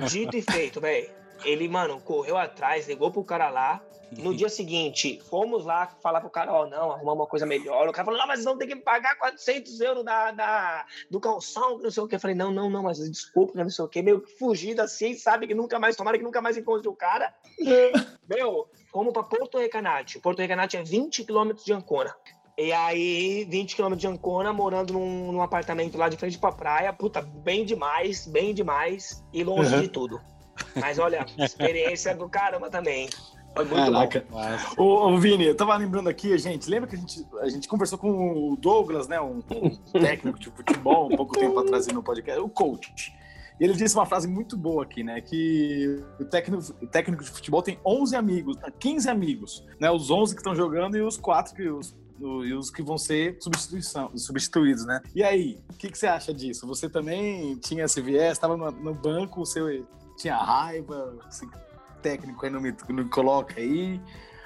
S5: Dito e feito, velho. Ele, mano, correu atrás, ligou pro cara lá. No dia seguinte, fomos lá falar pro cara, ó, não, arrumar uma coisa melhor. O cara falou, não, mas vocês vão ter que pagar 400 euros da, da, do calção, não sei o que. Eu falei, não, não, não, mas desculpa, não sei o que. Meio que fugido assim, sabe que nunca mais, tomara que nunca mais encontre o cara. Meu, fomos pra Porto Recanati. Porto Recanati é 20 quilômetros de Ancona. E aí, 20 quilômetros de Ancona, morando num, num apartamento lá de frente pra praia. Puta, bem demais, bem demais. E longe
S2: Uhum.
S5: de tudo. Mas olha, experiência do caramba também. Foi muito
S2: Caraca.
S1: Mas,
S2: Ô, ô, Vini, eu tava lembrando aqui, gente, lembra que a gente, a gente conversou com o Douglas, né, um, um técnico de futebol, um pouco tempo atrás no podcast, o coach. E ele disse uma frase muito boa aqui, né, que o técnico, o técnico de futebol tem 11 amigos, 15 amigos, né, os 11 que estão jogando e os 4 que os e os que vão ser substituição, substituídos, né? E aí, o que, que você acha disso? Você também tinha esse viés, estava no, no banco, você tinha raiva, esse técnico aí não me, não me coloca aí.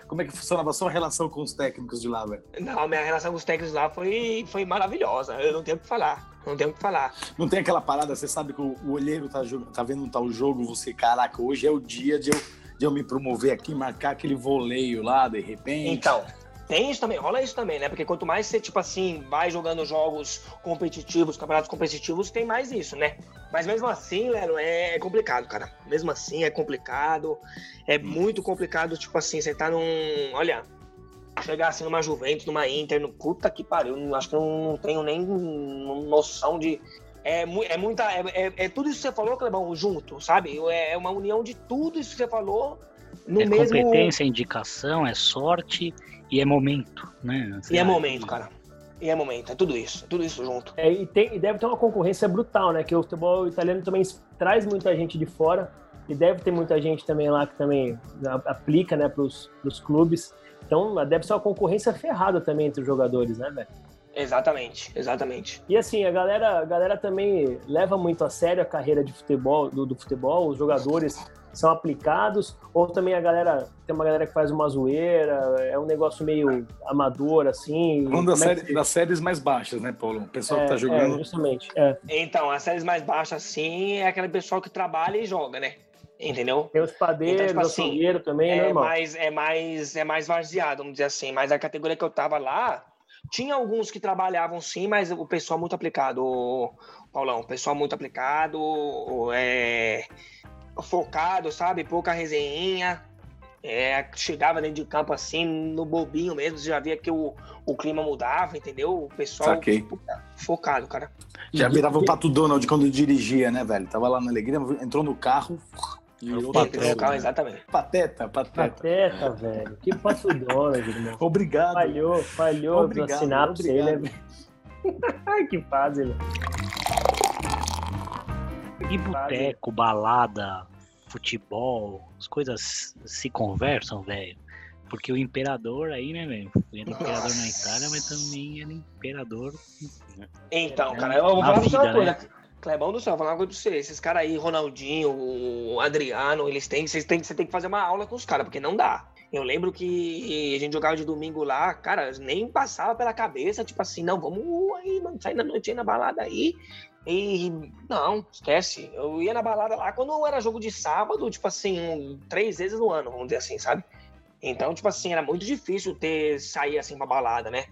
S2: Como é que funcionava a sua relação com os técnicos de lá, velho?
S5: Não, minha relação com os técnicos lá foi, foi maravilhosa. Eu não tenho o que falar. Não tenho o que falar.
S2: Não tem aquela parada, você sabe que o, o olheiro tá, tá vendo um tal jogo, você, caraca, hoje é o dia de eu, de eu me promover aqui, marcar aquele voleio lá, de repente.
S5: Então, tem isso também, rola isso também, né? Porque quanto mais você, tipo assim, vai jogando jogos competitivos, campeonatos competitivos, tem mais isso, né? Mas mesmo assim, Lero, é complicado, cara. Mesmo assim, é complicado. É muito complicado, tipo assim, você tá num. Olha, chegar assim numa Juventus, numa Inter, no puta que pariu. não- Acho que eu não tenho nem noção de. É, é muita. É, é- é tudo isso que você falou, Clebão, junto, sabe? É, é uma união de tudo isso que você falou no
S4: é
S5: mesmo.
S4: competência, é indicação, é sorte e é momento, né?
S5: E é momento, cara. E é momento, é tudo isso, é tudo isso junto.
S3: É, e, tem, e deve ter uma concorrência brutal, né? Que o futebol italiano também traz muita gente de fora e deve ter muita gente também lá que também aplica, né, pros, pros clubes. Então deve ser uma concorrência ferrada também entre os jogadores, né, velho?
S5: Exatamente, exatamente.
S3: E assim, a galera, a galera também leva muito a sério a carreira de futebol, do, do futebol, os jogadores são aplicados, ou também a galera, tem uma galera que faz uma zoeira, é um negócio meio amador, assim.
S2: Falando das,
S3: Como é
S2: série-
S3: que-
S2: das séries mais baixas, né, Paulo? O pessoal
S3: é,
S2: que tá jogando.
S3: É, justamente. É.
S5: Então, as séries mais baixas, assim, é aquele pessoal que trabalha e joga, né? Entendeu?
S3: Tem os padeiros,
S5: Então, tipo
S3: o
S5: assim,
S3: também, é
S5: É
S3: normal.
S5: mais, é, mais, é mais varzeado, vamos dizer assim. Mas a categoria que eu tava lá, tinha alguns que trabalhavam sim, mas o pessoal muito aplicado, Paulão. O pessoal muito aplicado, é, focado, sabe? Pouca resenha. É, chegava dentro de campo assim, no bobinho mesmo, você já via que o, o clima mudava, entendeu? O pessoal
S2: Saquei.
S5: puta, focado, cara.
S2: Já virava o Pato Donald quando dirigia, né, velho? Tava lá na alegria, entrou no carro e
S1: o Pateta,
S5: no carro,
S1: né?
S5: exatamente.
S2: pateta, pateta.
S3: Pateta, velho. Que passo Donald, irmão.
S2: Obrigado.
S3: Falhou, falhou
S2: Obrigado,
S3: na sinapse aí, né?
S2: obrigado.
S3: velho? Ai, que fase, velho.
S4: E boteco, balada, futebol, as coisas se conversam, velho. Porque o imperador aí, né, velho? Ele era imperador na Itália, mas também era imperador.
S5: Então,
S4: É,
S5: cara, eu vou falar você uma
S4: vida,
S5: coisa. Clebão do céu, vou falar uma coisa pra você. Esses caras aí, Ronaldinho, o Adriano, eles têm, vocês têm, você tem que fazer uma aula com os caras, porque não dá. Eu lembro que a gente jogava de domingo lá, cara, nem passava pela cabeça, tipo assim, não, vamos aí, mano, sair na noite aí na balada aí. E não, esquece. Eu ia na balada lá quando era jogo de sábado, tipo assim, um- três vezes no ano, vamos dizer assim, sabe? Então, tipo assim, era muito difícil ter sair assim pra balada, né?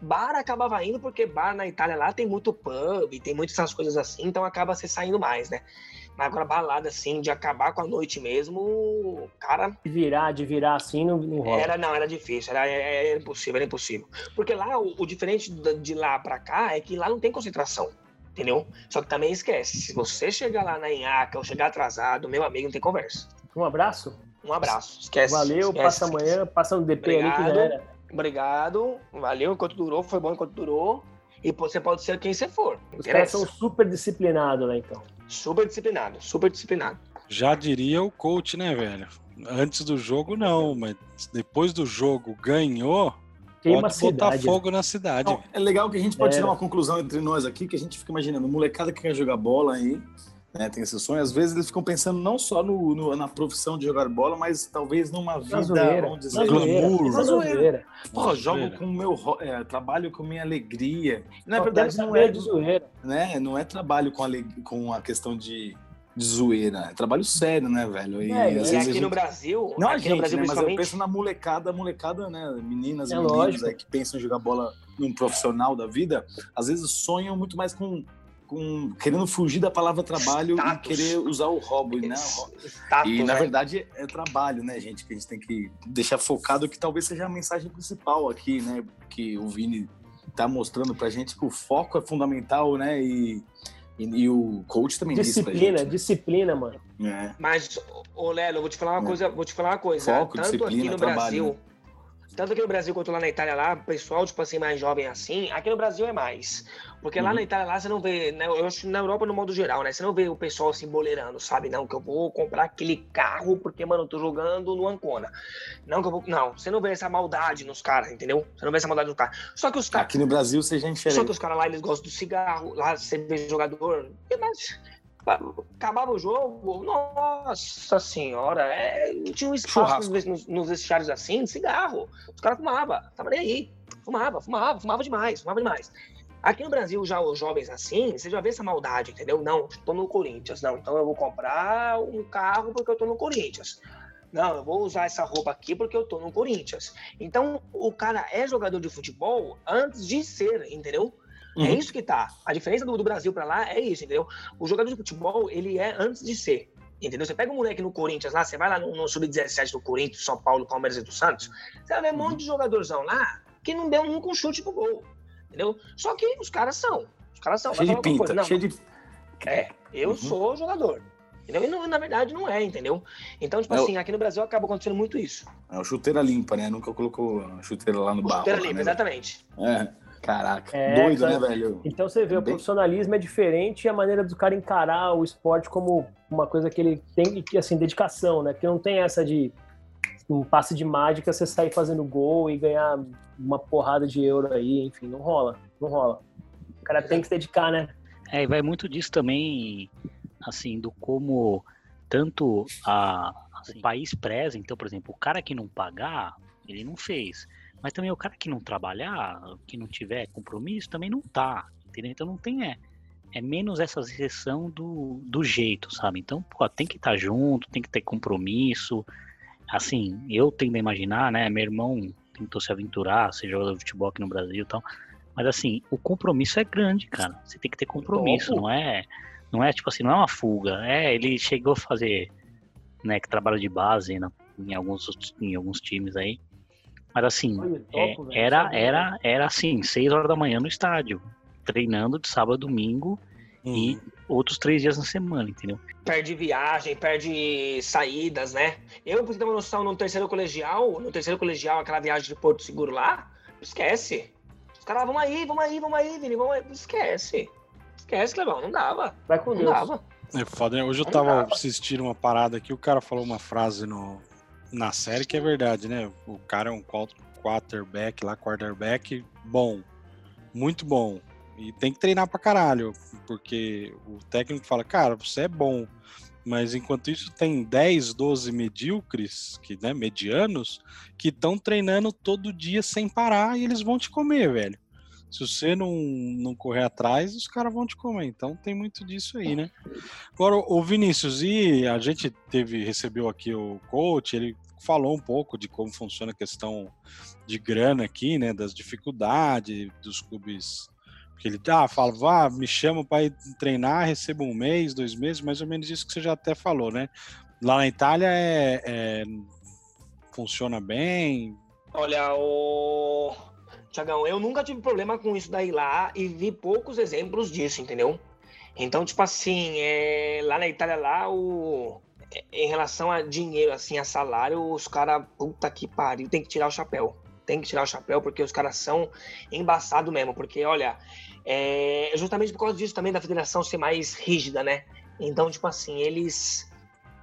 S5: Bar acabava indo porque bar na Itália lá tem muito pub, tem muitas essas coisas assim, então acaba se saindo mais, né? Mas agora balada assim, de acabar com a noite mesmo, cara.
S3: De virar, de virar assim, não, não rola.
S5: Era, não, era difícil, era, era impossível, era impossível. Porque lá, o, o diferente de lá pra cá é que lá não tem concentração entendeu? Só que também esquece, se você chegar lá na Inhaca ou chegar atrasado, meu amigo, não tem conversa.
S3: Um abraço?
S5: Um abraço, esquece.
S3: Valeu,
S5: esquece,
S3: passa
S5: esquece.
S3: amanhã, passa no DP
S5: Obrigado.
S3: ali que já era.
S5: Obrigado, valeu enquanto durou, foi bom enquanto durou. E você pode ser quem você for.
S3: Os caras são super disciplinados lá, então.
S5: super disciplinado, super disciplinado.
S1: Já diria o coach, né, velho? Antes do jogo, não, mas depois do jogo ganhou,
S3: Queima a
S1: pode botar
S3: cidade.
S1: fogo na cidade.
S2: Não, é legal que a gente pode
S3: É.
S2: tirar uma conclusão entre nós aqui, que a gente fica imaginando, molecada que quer jogar bola aí, né, tem esse sonho, às vezes eles ficam pensando não só no, no- na profissão de jogar bola, mas talvez numa vida,
S3: zoeira.
S2: vamos dizer,
S1: glamour.
S2: Pô, jogo com o meu, é, trabalho com minha alegria. Na verdade, não é,
S3: de zoeira.
S2: né, não é trabalho com, aleg- com a questão de, de zoeira, é trabalho sério, né, velho? E,
S3: É, e
S5: aqui
S2: gente-
S5: no Brasil,
S2: Não a
S5: aqui
S2: gente,
S5: no Brasil
S2: né, mas eu
S5: principalmente,
S2: penso na molecada, molecada, né, meninas e
S3: É
S2: meninos
S3: lógico.
S2: aí que pensam em jogar bola num profissional da vida, às vezes sonham muito mais com, com querendo fugir da palavra trabalho
S5: Status.
S2: e querer usar o hobby, né?
S5: status,
S2: E na
S5: né?
S2: verdade é trabalho, né, gente? Que a gente tem que deixar focado que talvez seja a mensagem principal aqui, né? Que o Vini tá mostrando pra gente que o foco é fundamental, né? E, e, e o coach também disse pra
S3: Disciplina,
S2: gente.
S3: disciplina, mano.
S2: né?
S5: Mas, ô Lelo, eu vou te falar uma
S2: É.
S5: coisa, vou te falar uma coisa.
S2: Foco,
S5: tanto
S2: disciplina,
S5: aqui no
S2: trabalho,
S5: Brasil,
S2: né?
S5: Tanto aqui no Brasil quanto lá na Itália lá, o pessoal, tipo assim, mais jovem assim, aqui no Brasil é mais. Porque lá
S2: Uhum.
S5: na Itália lá você não vê, né, eu acho na Europa no modo geral, né? Você não vê o pessoal assim boleirando, sabe? Não, que eu vou comprar aquele carro porque, mano, eu tô jogando no Ancona. Não, que eu vou. Não, você não vê essa maldade nos caras, entendeu? Você não vê essa maldade nos caras. Só que os caras.
S2: Aqui no Brasil você já enxerga.
S5: Só que os caras lá, eles gostam do cigarro, lá você vê jogador. e, Mas, acabava o jogo, nossa senhora, é, tinha um espaço nos, nos, nos vestiários assim, de cigarro. Os caras fumavam, tava nem aí. Fumava, fumava, fumava demais, fumava demais. Aqui no Brasil, já os jovens assim, você já vê essa maldade, entendeu? Não, tô no Corinthians, não, então eu vou comprar um carro porque eu tô no Corinthians. Não, eu vou usar essa roupa aqui porque eu tô no Corinthians. Então, o cara é jogador de futebol antes de ser, entendeu? É
S2: Uhum.
S5: isso que tá. A diferença do, do Brasil pra lá é isso, entendeu? O jogador de futebol, ele é antes de ser. Entendeu? Você pega um moleque no Corinthians lá, você vai lá no, no Sub-17 do Corinthians, São Paulo, Palmeiras e do Santos, você vai ver um monte de jogadorzão lá que não deu nunca um chute pro gol. Entendeu? Só que os caras são. Os caras são.
S2: Cheio de pinta,
S5: não,
S2: cheio de.
S5: é, eu
S2: Uhum.
S5: sou jogador. Entendeu? E não- na verdade não é, entendeu? Então, tipo
S2: É o-
S5: assim, aqui no Brasil acaba acontecendo muito isso.
S2: É o chuteira limpa, né? Nunca colocou a chuteira lá no barro.
S5: Chuteira
S2: lá,
S5: limpa,
S2: né?
S5: exatamente.
S2: É. Caraca.
S3: É,
S2: Doido, né, velho?
S3: Então você vê, o
S2: Bem-
S3: profissionalismo é diferente e a maneira do cara encarar o esporte como uma coisa que ele tem, que assim, dedicação, né? Que não tem essa de um passe de mágica, você sair fazendo gol e ganhar uma porrada de euro aí, enfim, não rola, não rola. O cara tem que se dedicar, né?
S4: É, e vai muito disso também, assim, do como tanto a, assim, o país preza. Então, por exemplo, o cara que não pagar, ele não fez. Mas também o cara que não trabalhar, que não tiver compromisso, também não tá. Entendeu? Então não tem. É, é menos essa exceção do, do jeito, sabe? Então, pô, tem que estar junto, tem que ter compromisso. Assim, eu tendo a imaginar, né? Meu irmão tentou se aventurar, ser jogador de futebol aqui no Brasil e tal. Mas assim, o compromisso é grande, cara. Você tem que ter compromisso,
S3: Topo.
S4: não é, não é tipo assim, não é uma fuga. É, ele chegou a fazer, né, que trabalha de base na- em alguns em alguns times aí. Mas assim,
S3: Olha,
S4: é, era era era assim, seis horas da manhã no estádio, treinando de sábado a domingo e
S1: Uhum.
S4: outros três dias na semana, entendeu?
S5: Perde viagem, perde saídas, né? Eu, pra você ter uma noção, no terceiro colegial, no terceiro colegial, aquela viagem de Porto Seguro lá, esquece. Os caras, vamos aí, vamos aí, vamos aí, Vini, vamos aí. Esquece. Esquece, Clebão, não dava.
S3: Vai com
S5: Não
S3: Deus.
S5: dava.
S1: É foda, né? Hoje eu
S5: Não
S1: tava
S5: dava.
S1: assistindo uma parada aqui, o cara falou uma frase no, na série que é verdade, né? O cara é um quarterback lá, quarterback bom, muito bom. E tem que treinar pra caralho, porque o técnico fala, cara, você é bom, mas enquanto isso tem 10, 12 medíocres, que, né, medianos, que estão treinando todo dia sem parar e eles vão te comer, velho. Se você não, não correr atrás, os caras vão te comer. Então tem muito disso aí, né? Agora, o Vinícius, e a gente teve, recebeu aqui o coach, ele falou um pouco de como funciona a questão de grana aqui, né? Das dificuldades dos clubes Porque ele ah, fala, vá, me chama para ir treinar, recebo um mês, dois meses, mais ou menos isso que você já até falou, né? Lá na Itália é, é funciona bem.
S5: Olha, o Tiagão, eu nunca tive problema com isso daí lá e vi poucos exemplos disso, entendeu? Então, tipo assim, é, lá na Itália, lá, o, em relação a dinheiro, assim, a salário, os caras, puta que pariu, tem que tirar o chapéu. Tem que tirar o chapéu, porque os caras são embaçados mesmo. Porque, olha, é justamente por causa disso também da federação ser mais rígida, né? Então, tipo assim, eles.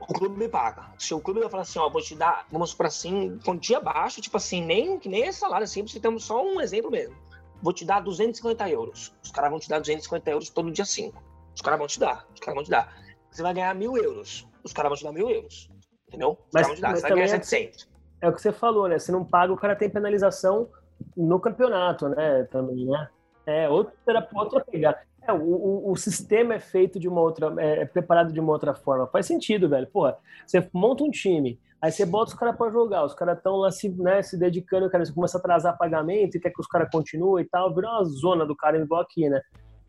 S5: O clube me paga. Se o clube vai falar assim, ó, vou te dar, vamos para assim, quantia baixa, tipo assim, nem, nem esse salário assim, temos só um exemplo mesmo. Vou te dar 250 euros. Os caras vão te dar 250 euros todo dia 5. Os caras vão te dar. Os caras vão te dar. Você vai ganhar mil euros. Os caras vão te dar mil euros. Entendeu? Os
S3: Mas-
S5: caras vão te dar. Você vai ganhar
S3: também é-
S5: 700.
S3: É o que você falou, né? Se não paga, o cara tem penalização no campeonato, né? Também, né? É outra, outra pegada. É, o, o, sistema é feito de uma outra, é, é preparado de uma outra forma. Faz sentido, velho. Porra, você monta um time, aí você bota os caras pra jogar, os caras estão lá se, né, se dedicando, cara, você começa a atrasar pagamento e quer que os caras continuem e tal, vira uma zona do cara igual aqui, né?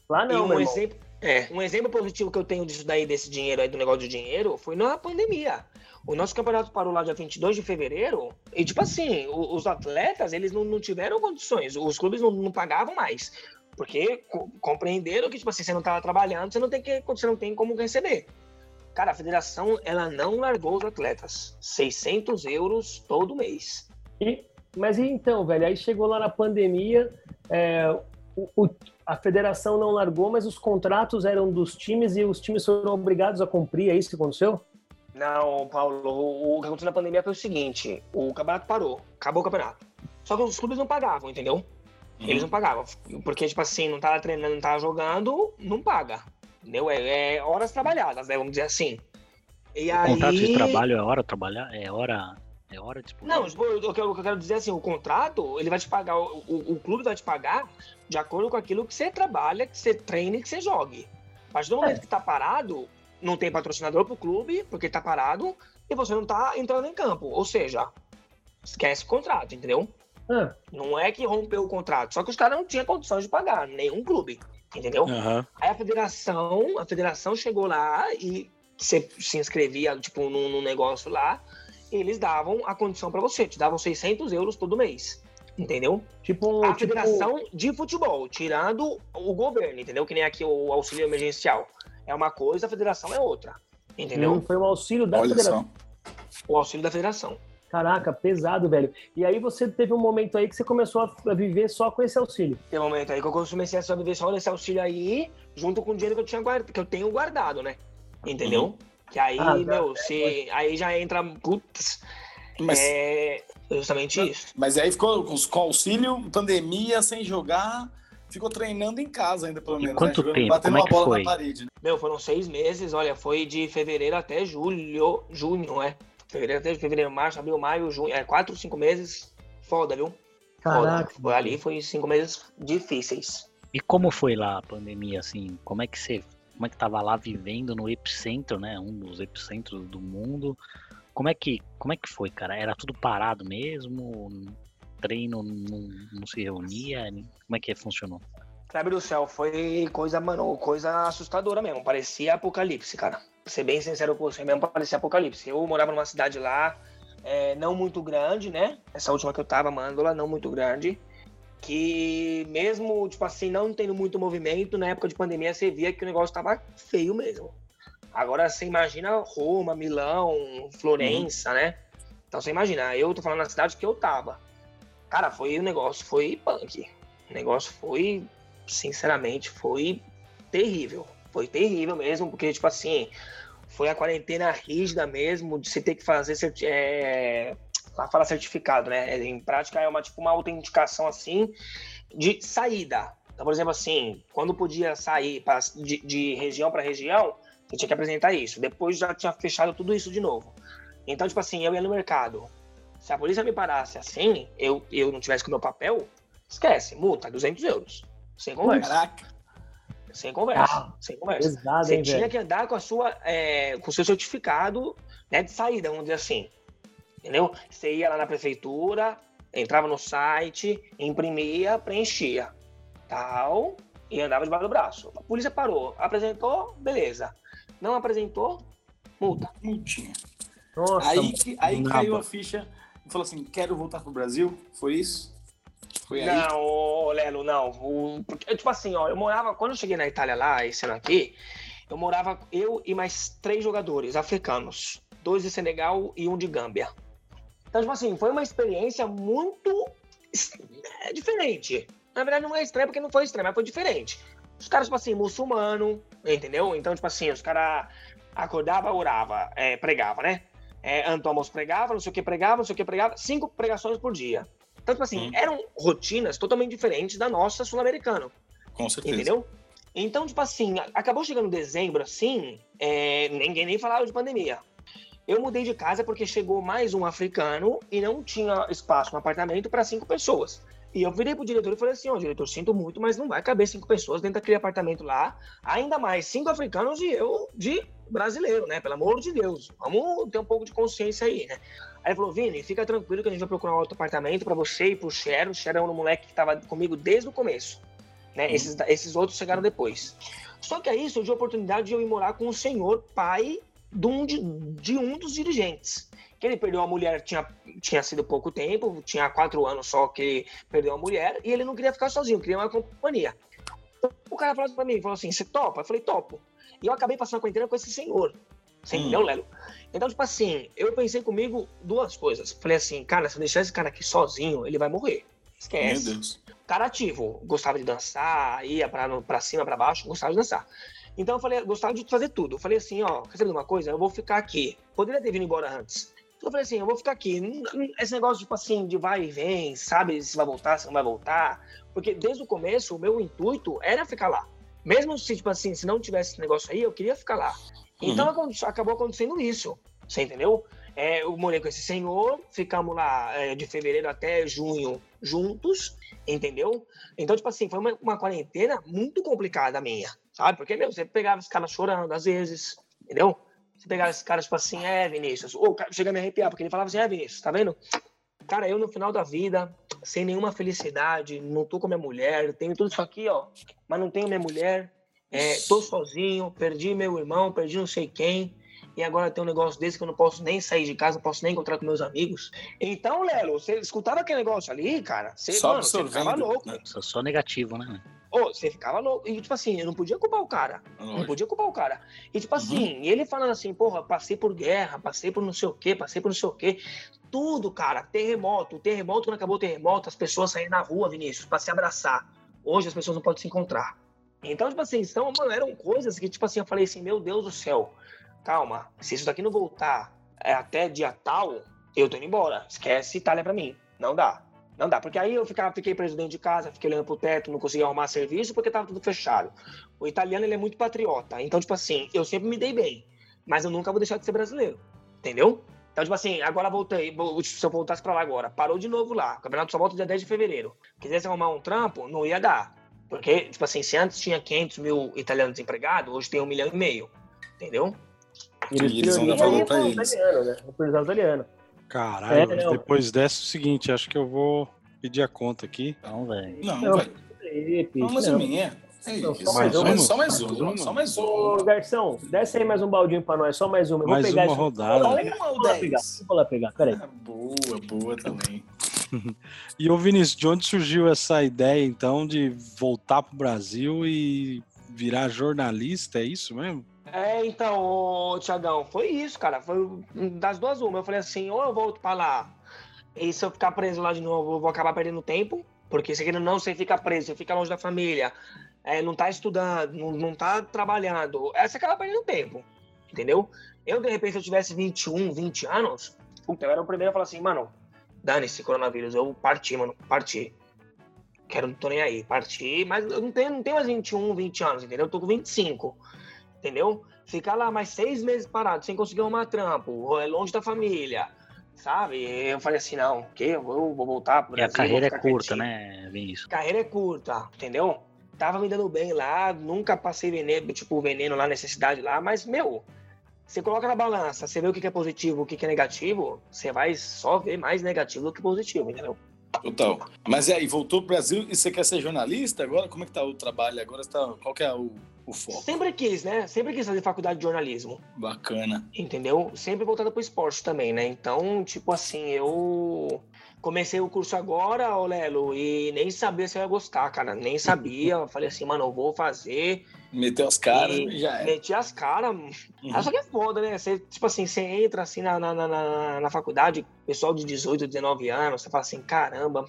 S3: Lá
S5: E
S3: não,
S5: um exemplo, é, um exemplo positivo que eu tenho disso daí, desse dinheiro aí, do negócio de dinheiro, foi na pandemia. O nosso campeonato parou lá dia 22 de fevereiro, e tipo assim, o- os atletas, eles não, não tiveram condições, os clubes não, não pagavam mais. Porque co- compreenderam que, tipo assim, você não estava trabalhando, você não tem que, você não tem como receber. Cara, a federação, ela não largou os atletas. 600 euros todo mês.
S3: E- mas e então, velho? Aí chegou lá na pandemia, é, o- o- a federação não largou, mas os contratos eram dos times e os times foram obrigados a cumprir. É isso que aconteceu?
S5: Não, Paulo, o, o que aconteceu na pandemia foi o seguinte: o campeonato parou, acabou o campeonato. Só que os clubes não pagavam, entendeu? Eles não pagavam. Porque, tipo assim, não tava treinando, não tava jogando, não paga. Entendeu? É, é horas trabalhadas, né? Vamos dizer assim. E
S4: O
S5: aí...
S4: contrato de trabalho é hora trabalhar? É hora. É hora de
S5: Não, tipo, o que eu quero dizer é assim, o contrato, ele vai te pagar, o, o, o clube vai te pagar de acordo com aquilo que você trabalha, que você treine e que você jogue. A partir do momento que tá parado, não tem patrocinador pro clube, porque tá parado, e você não tá entrando em campo. Ou seja, esquece o contrato, entendeu?
S3: Ah,
S5: Não é que rompeu o contrato, só que os caras não tinham condições de pagar, nenhum clube, entendeu?
S1: Aham.
S5: Aí a federação, a federação chegou lá e você se inscrevia, tipo, num, num negócio lá, e eles davam a condição pra você, te davam 600 euros todo mês, entendeu?
S3: tipo,
S5: A
S3: tipo,
S5: federação de futebol, tirando o governo, entendeu? Que nem aqui o auxílio emergencial. É uma coisa, a federação é outra, entendeu?
S3: não foi um auxílio da
S2: Olha
S3: federação.
S2: só.
S5: O auxílio da federação.
S3: Caraca, pesado, velho. E aí você teve um momento aí que você começou a viver só com esse auxílio.
S5: Tem um momento aí que eu comecei a sobreviver só nesse auxílio aí, junto com o dinheiro que eu tinha guardado, que eu tenho guardado, né? Entendeu? Que aí,
S3: Ah, tá.
S5: meu, se aí já entra, putz,
S2: Mas,
S5: é justamente isso.
S2: mas aí ficou com auxílio, pandemia, sem jogar, ficou treinando em casa ainda, pelo
S4: E
S2: menos.
S4: quanto
S2: né?
S4: Tempo?
S2: Batendo
S4: Como é
S2: uma
S4: que
S2: bola
S4: foi?
S2: na parede. Né?
S5: Meu, foram seis meses, olha, foi de fevereiro até julho, junho, é. Fevereiro até fevereiro, março, abril, maio, junho, é quatro, cinco meses, foda, viu?
S3: Caraca.
S5: Foda. Foi ali, foi cinco meses difíceis.
S4: E como foi lá a pandemia, assim? Como é que você. Como é que tava lá vivendo no epicentro, né? Um dos epicentros do mundo. Como é que, como é que foi, cara? Era tudo parado mesmo? Treino não, não se reunia? Como é que funcionou?
S5: Kleber do céu, foi coisa, mano, coisa assustadora mesmo. Parecia apocalipse, cara. Pra ser bem sincero com você mesmo, parecia apocalipse. Eu morava numa cidade lá, é, não muito grande, né? Essa última que eu tava, Mândola, não muito grande. Que mesmo, tipo assim, não tendo muito movimento, na época de pandemia, você via que o negócio tava feio mesmo. Agora você imagina Roma, Milão, Florença, né? Então você imagina, eu tô falando na cidade que eu tava. Cara, foi o negócio, foi punk. O negócio foi sinceramente, foi terrível. Foi terrível mesmo, porque, tipo assim, foi a quarentena rígida mesmo, de você ter que fazer. É... Lá fala certificado, né? Em prática é uma, tipo, uma autenticação assim de saída. Então, por exemplo, assim, quando podia sair pra, de, de região para região, você tinha que apresentar isso. Depois já tinha fechado tudo isso de novo. Então, tipo assim, eu ia no mercado. Se a polícia me parasse assim, eu, eu não tivesse com o meu papel, esquece, multa, 200 euros. Sem conversa.
S2: Caraca.
S5: Sem conversa.
S3: Ah,
S5: sem conversa.
S3: Pesado,
S5: Você
S3: hein,
S5: tinha
S3: velho?
S5: que andar com a sua, é, com o seu certificado né, de saída, vamos dizer assim. Entendeu? Você ia lá na prefeitura, entrava no site, imprimia, preenchia. Tal. e andava debaixo do braço. A polícia parou, apresentou, beleza. Não apresentou, multa.
S2: Multinha.
S3: Nossa,
S2: Aí, que- aí
S1: nada.
S2: caiu a ficha e falou assim: quero voltar pro Brasil. Foi isso? Foi?
S5: Não, ô, Lelo, não. O- porque, tipo assim, ó, eu morava, quando eu cheguei na Itália lá, esse ano aqui, eu morava eu e mais três jogadores africanos. Dois de Senegal e um de Gâmbia. Então, tipo assim, foi uma experiência muito é, diferente. Na verdade, não é estranha porque não foi estranha, mas foi diferente. Os caras, tipo assim, muçulmano, entendeu? Então, tipo assim, os caras acordavam, orava, é, pregava, né? É, Antômos pregava, não sei o que pregava, não sei o que pregava, cinco pregações por dia. Então, tipo assim,
S2: Hum.
S5: eram rotinas totalmente diferentes da nossa sul-americana,
S2: Com certeza.
S5: entendeu? Então, tipo assim, acabou chegando dezembro, assim, é, ninguém nem falava de pandemia. Eu mudei de casa porque chegou mais um africano e não tinha espaço no apartamento para cinco pessoas. E eu virei pro diretor e falei assim, ó, diretor, sinto muito, mas não vai caber cinco pessoas dentro daquele apartamento lá. Ainda mais cinco africanos e eu de brasileiro, né? Pelo amor de Deus. Vamos ter um pouco de consciência aí, né? Aí ele falou, Vini, fica tranquilo que a gente vai procurar um outro apartamento para você e pro Cher. O Cher é um moleque que tava comigo desde o começo. Né? Esses, esses outros chegaram depois. Só que aí surgiu a oportunidade de eu ir morar com o senhor pai de um, de, de um dos dirigentes. Que ele perdeu a mulher, tinha, tinha sido pouco tempo, tinha quatro anos só que perdeu a mulher, e ele não queria ficar sozinho, queria uma companhia. O cara falou assim pra mim, falou assim, você topa? Eu falei, topo. E eu acabei passando a quarentena com esse senhor. Você entendeu, Lelo? Então, tipo assim, eu pensei comigo duas coisas. Falei assim, cara, se eu deixar esse cara aqui sozinho, ele vai morrer.
S2: Meu
S5: Esquece
S2: Deus.
S5: cara ativo, gostava de dançar, ia pra, pra cima, pra baixo, gostava de dançar. Então eu falei, gostava de fazer tudo. Eu falei assim, ó, quer saber de uma coisa? Eu vou ficar aqui. Poderia ter vindo embora antes. Eu falei assim, eu vou ficar aqui. Esse negócio, tipo assim, de vai e vem, sabe se vai voltar, se não vai voltar. Porque desde o começo, o meu intuito era ficar lá. Mesmo se, tipo assim, se não tivesse esse negócio aí, eu queria ficar lá. Então acon- acabou acontecendo isso. Você entendeu? É, eu morei com esse senhor, ficamos lá é, de fevereiro até junho juntos, entendeu? Então, tipo assim, foi uma, uma quarentena muito complicada minha, sabe? Porque, meu, você pegava os caras chorando às vezes, entendeu? Você pegava esses caras, tipo assim, é, Vinícius. Ou, cara, chega a me arrepiar, porque ele falava assim, é, Vinícius, tá vendo? Cara, eu no final da vida, sem nenhuma felicidade, não tô com minha mulher, tenho tudo isso aqui, ó, mas não tenho minha mulher, é, tô sozinho, perdi meu irmão, perdi não sei quem, e agora tem um negócio desse que eu não posso nem sair de casa, não posso nem encontrar com meus amigos. Então, Lelo, você escutava aquele negócio ali, cara, você,
S2: Só
S5: mano, você ficava louco.
S2: né?
S4: Sou só negativo, né?
S5: Ô, você ficava louco. E, tipo assim, eu não podia culpar o cara. Não podia culpar o cara. E, tipo
S2: Uhum.
S5: assim, ele falando assim, porra, passei por guerra, passei por não sei o quê, passei por não sei o quê. Tudo, cara. Terremoto. Terremoto, quando acabou o terremoto, as pessoas saíram na rua, Vinícius, pra se abraçar. Hoje as pessoas não podem se encontrar. Então, tipo assim, são, mano, eram coisas que, tipo assim, eu falei assim, meu Deus do céu, calma, se isso daqui não voltar é, até dia tal, eu tô indo embora. Esquece Itália pra mim. Não dá. Não dá, porque aí eu ficava, fiquei preso dentro de casa, fiquei olhando pro teto, não conseguia arrumar serviço porque tava tudo fechado. O italiano, ele é muito patriota. Então, tipo assim, eu sempre me dei bem, mas eu nunca vou deixar de ser brasileiro. Entendeu? Então, tipo assim, agora voltei, se eu voltasse pra lá agora, parou de novo lá. O campeonato só volta dia 10 de fevereiro. Quisesse arrumar um trampo, não ia dar. Porque, tipo assim, se antes tinha 500 mil italianos desempregados, hoje tem um milhão e meio. Entendeu?
S2: E eles
S3: priorizaram
S2: dar valor
S3: o
S2: pra eles.
S3: italiano, né? Priorizar italiano.
S1: Caralho,
S3: É, não.
S1: depois dessa é o seguinte, acho que eu vou pedir a conta aqui.
S4: Então, velho.
S2: Não,
S3: Não,
S2: Não, mais
S3: não.
S2: uma meia. É
S3: Não,
S2: isso.
S3: só
S1: mais
S2: só, mais, só mais? Só mais
S3: Ô,
S2: uma.
S3: garçom, desce aí mais um baldinho pra nós, só mais uma. Eu vou
S1: Mais
S3: pegar
S1: uma rodada.
S3: Vou lá pegar,
S2: Uma ou
S3: vou lá pegar.
S2: dez?
S3: Vou lá pegar, peraí.
S2: Ah, boa, boa também.
S1: E ô Vinícius, de onde surgiu essa ideia então de voltar pro Brasil e virar jornalista? É isso mesmo?
S5: É, então, Tiagão, foi isso, cara. Foi das duas uma. Eu falei assim, ou eu volto pra lá, e se eu ficar preso lá de novo, eu vou acabar perdendo tempo, porque se querendo não, você fica preso, você fica longe da família, é, não tá estudando, não, não tá trabalhando, é, você acaba perdendo tempo, entendeu? Eu, de repente, se eu tivesse 21, 20 anos, puta, eu era o primeiro a falar assim, mano, dane-se coronavírus, eu parti, mano, parti. Quero, não tô nem aí, parti, mas eu não tenho, não tenho mais 21, 20 anos, entendeu? Eu tô com 25 entendeu? Ficar lá mais seis meses parado, sem conseguir arrumar trampo, é longe da família, sabe? Eu falei assim, não, o quê? Eu vou, vou voltar pro
S4: E a
S5: Brasil,
S4: carreira é curta,
S5: quietinho.
S4: né, Vinícius?
S5: Carreira é curta, entendeu? Tava me dando bem lá, nunca passei veneno, tipo, veneno lá, necessidade lá, mas, meu, você coloca na balança, você vê o que é positivo, o que é negativo, você vai só ver mais negativo do que positivo, entendeu?
S2: Total. Mas e aí, voltou pro Brasil e você quer ser jornalista agora? Como é que tá o trabalho agora? Tá, qual que é o, o foco?
S5: Sempre quis, né? Sempre quis fazer faculdade de jornalismo.
S2: Bacana.
S5: Entendeu? Sempre voltado pro esporte também, né? Então, tipo assim, eu comecei o curso agora, ô Lelo, e nem sabia se eu ia gostar, cara. Nem sabia. Eu falei assim, mano, eu vou fazer.
S2: Meteu as caras
S5: e
S2: e já é.
S5: Meti as caras.
S2: Uhum.
S5: Só que é foda, né? Você, tipo assim, você entra assim na, na, na- na, faculdade, pessoal de 18, 19 anos, você fala assim, caramba,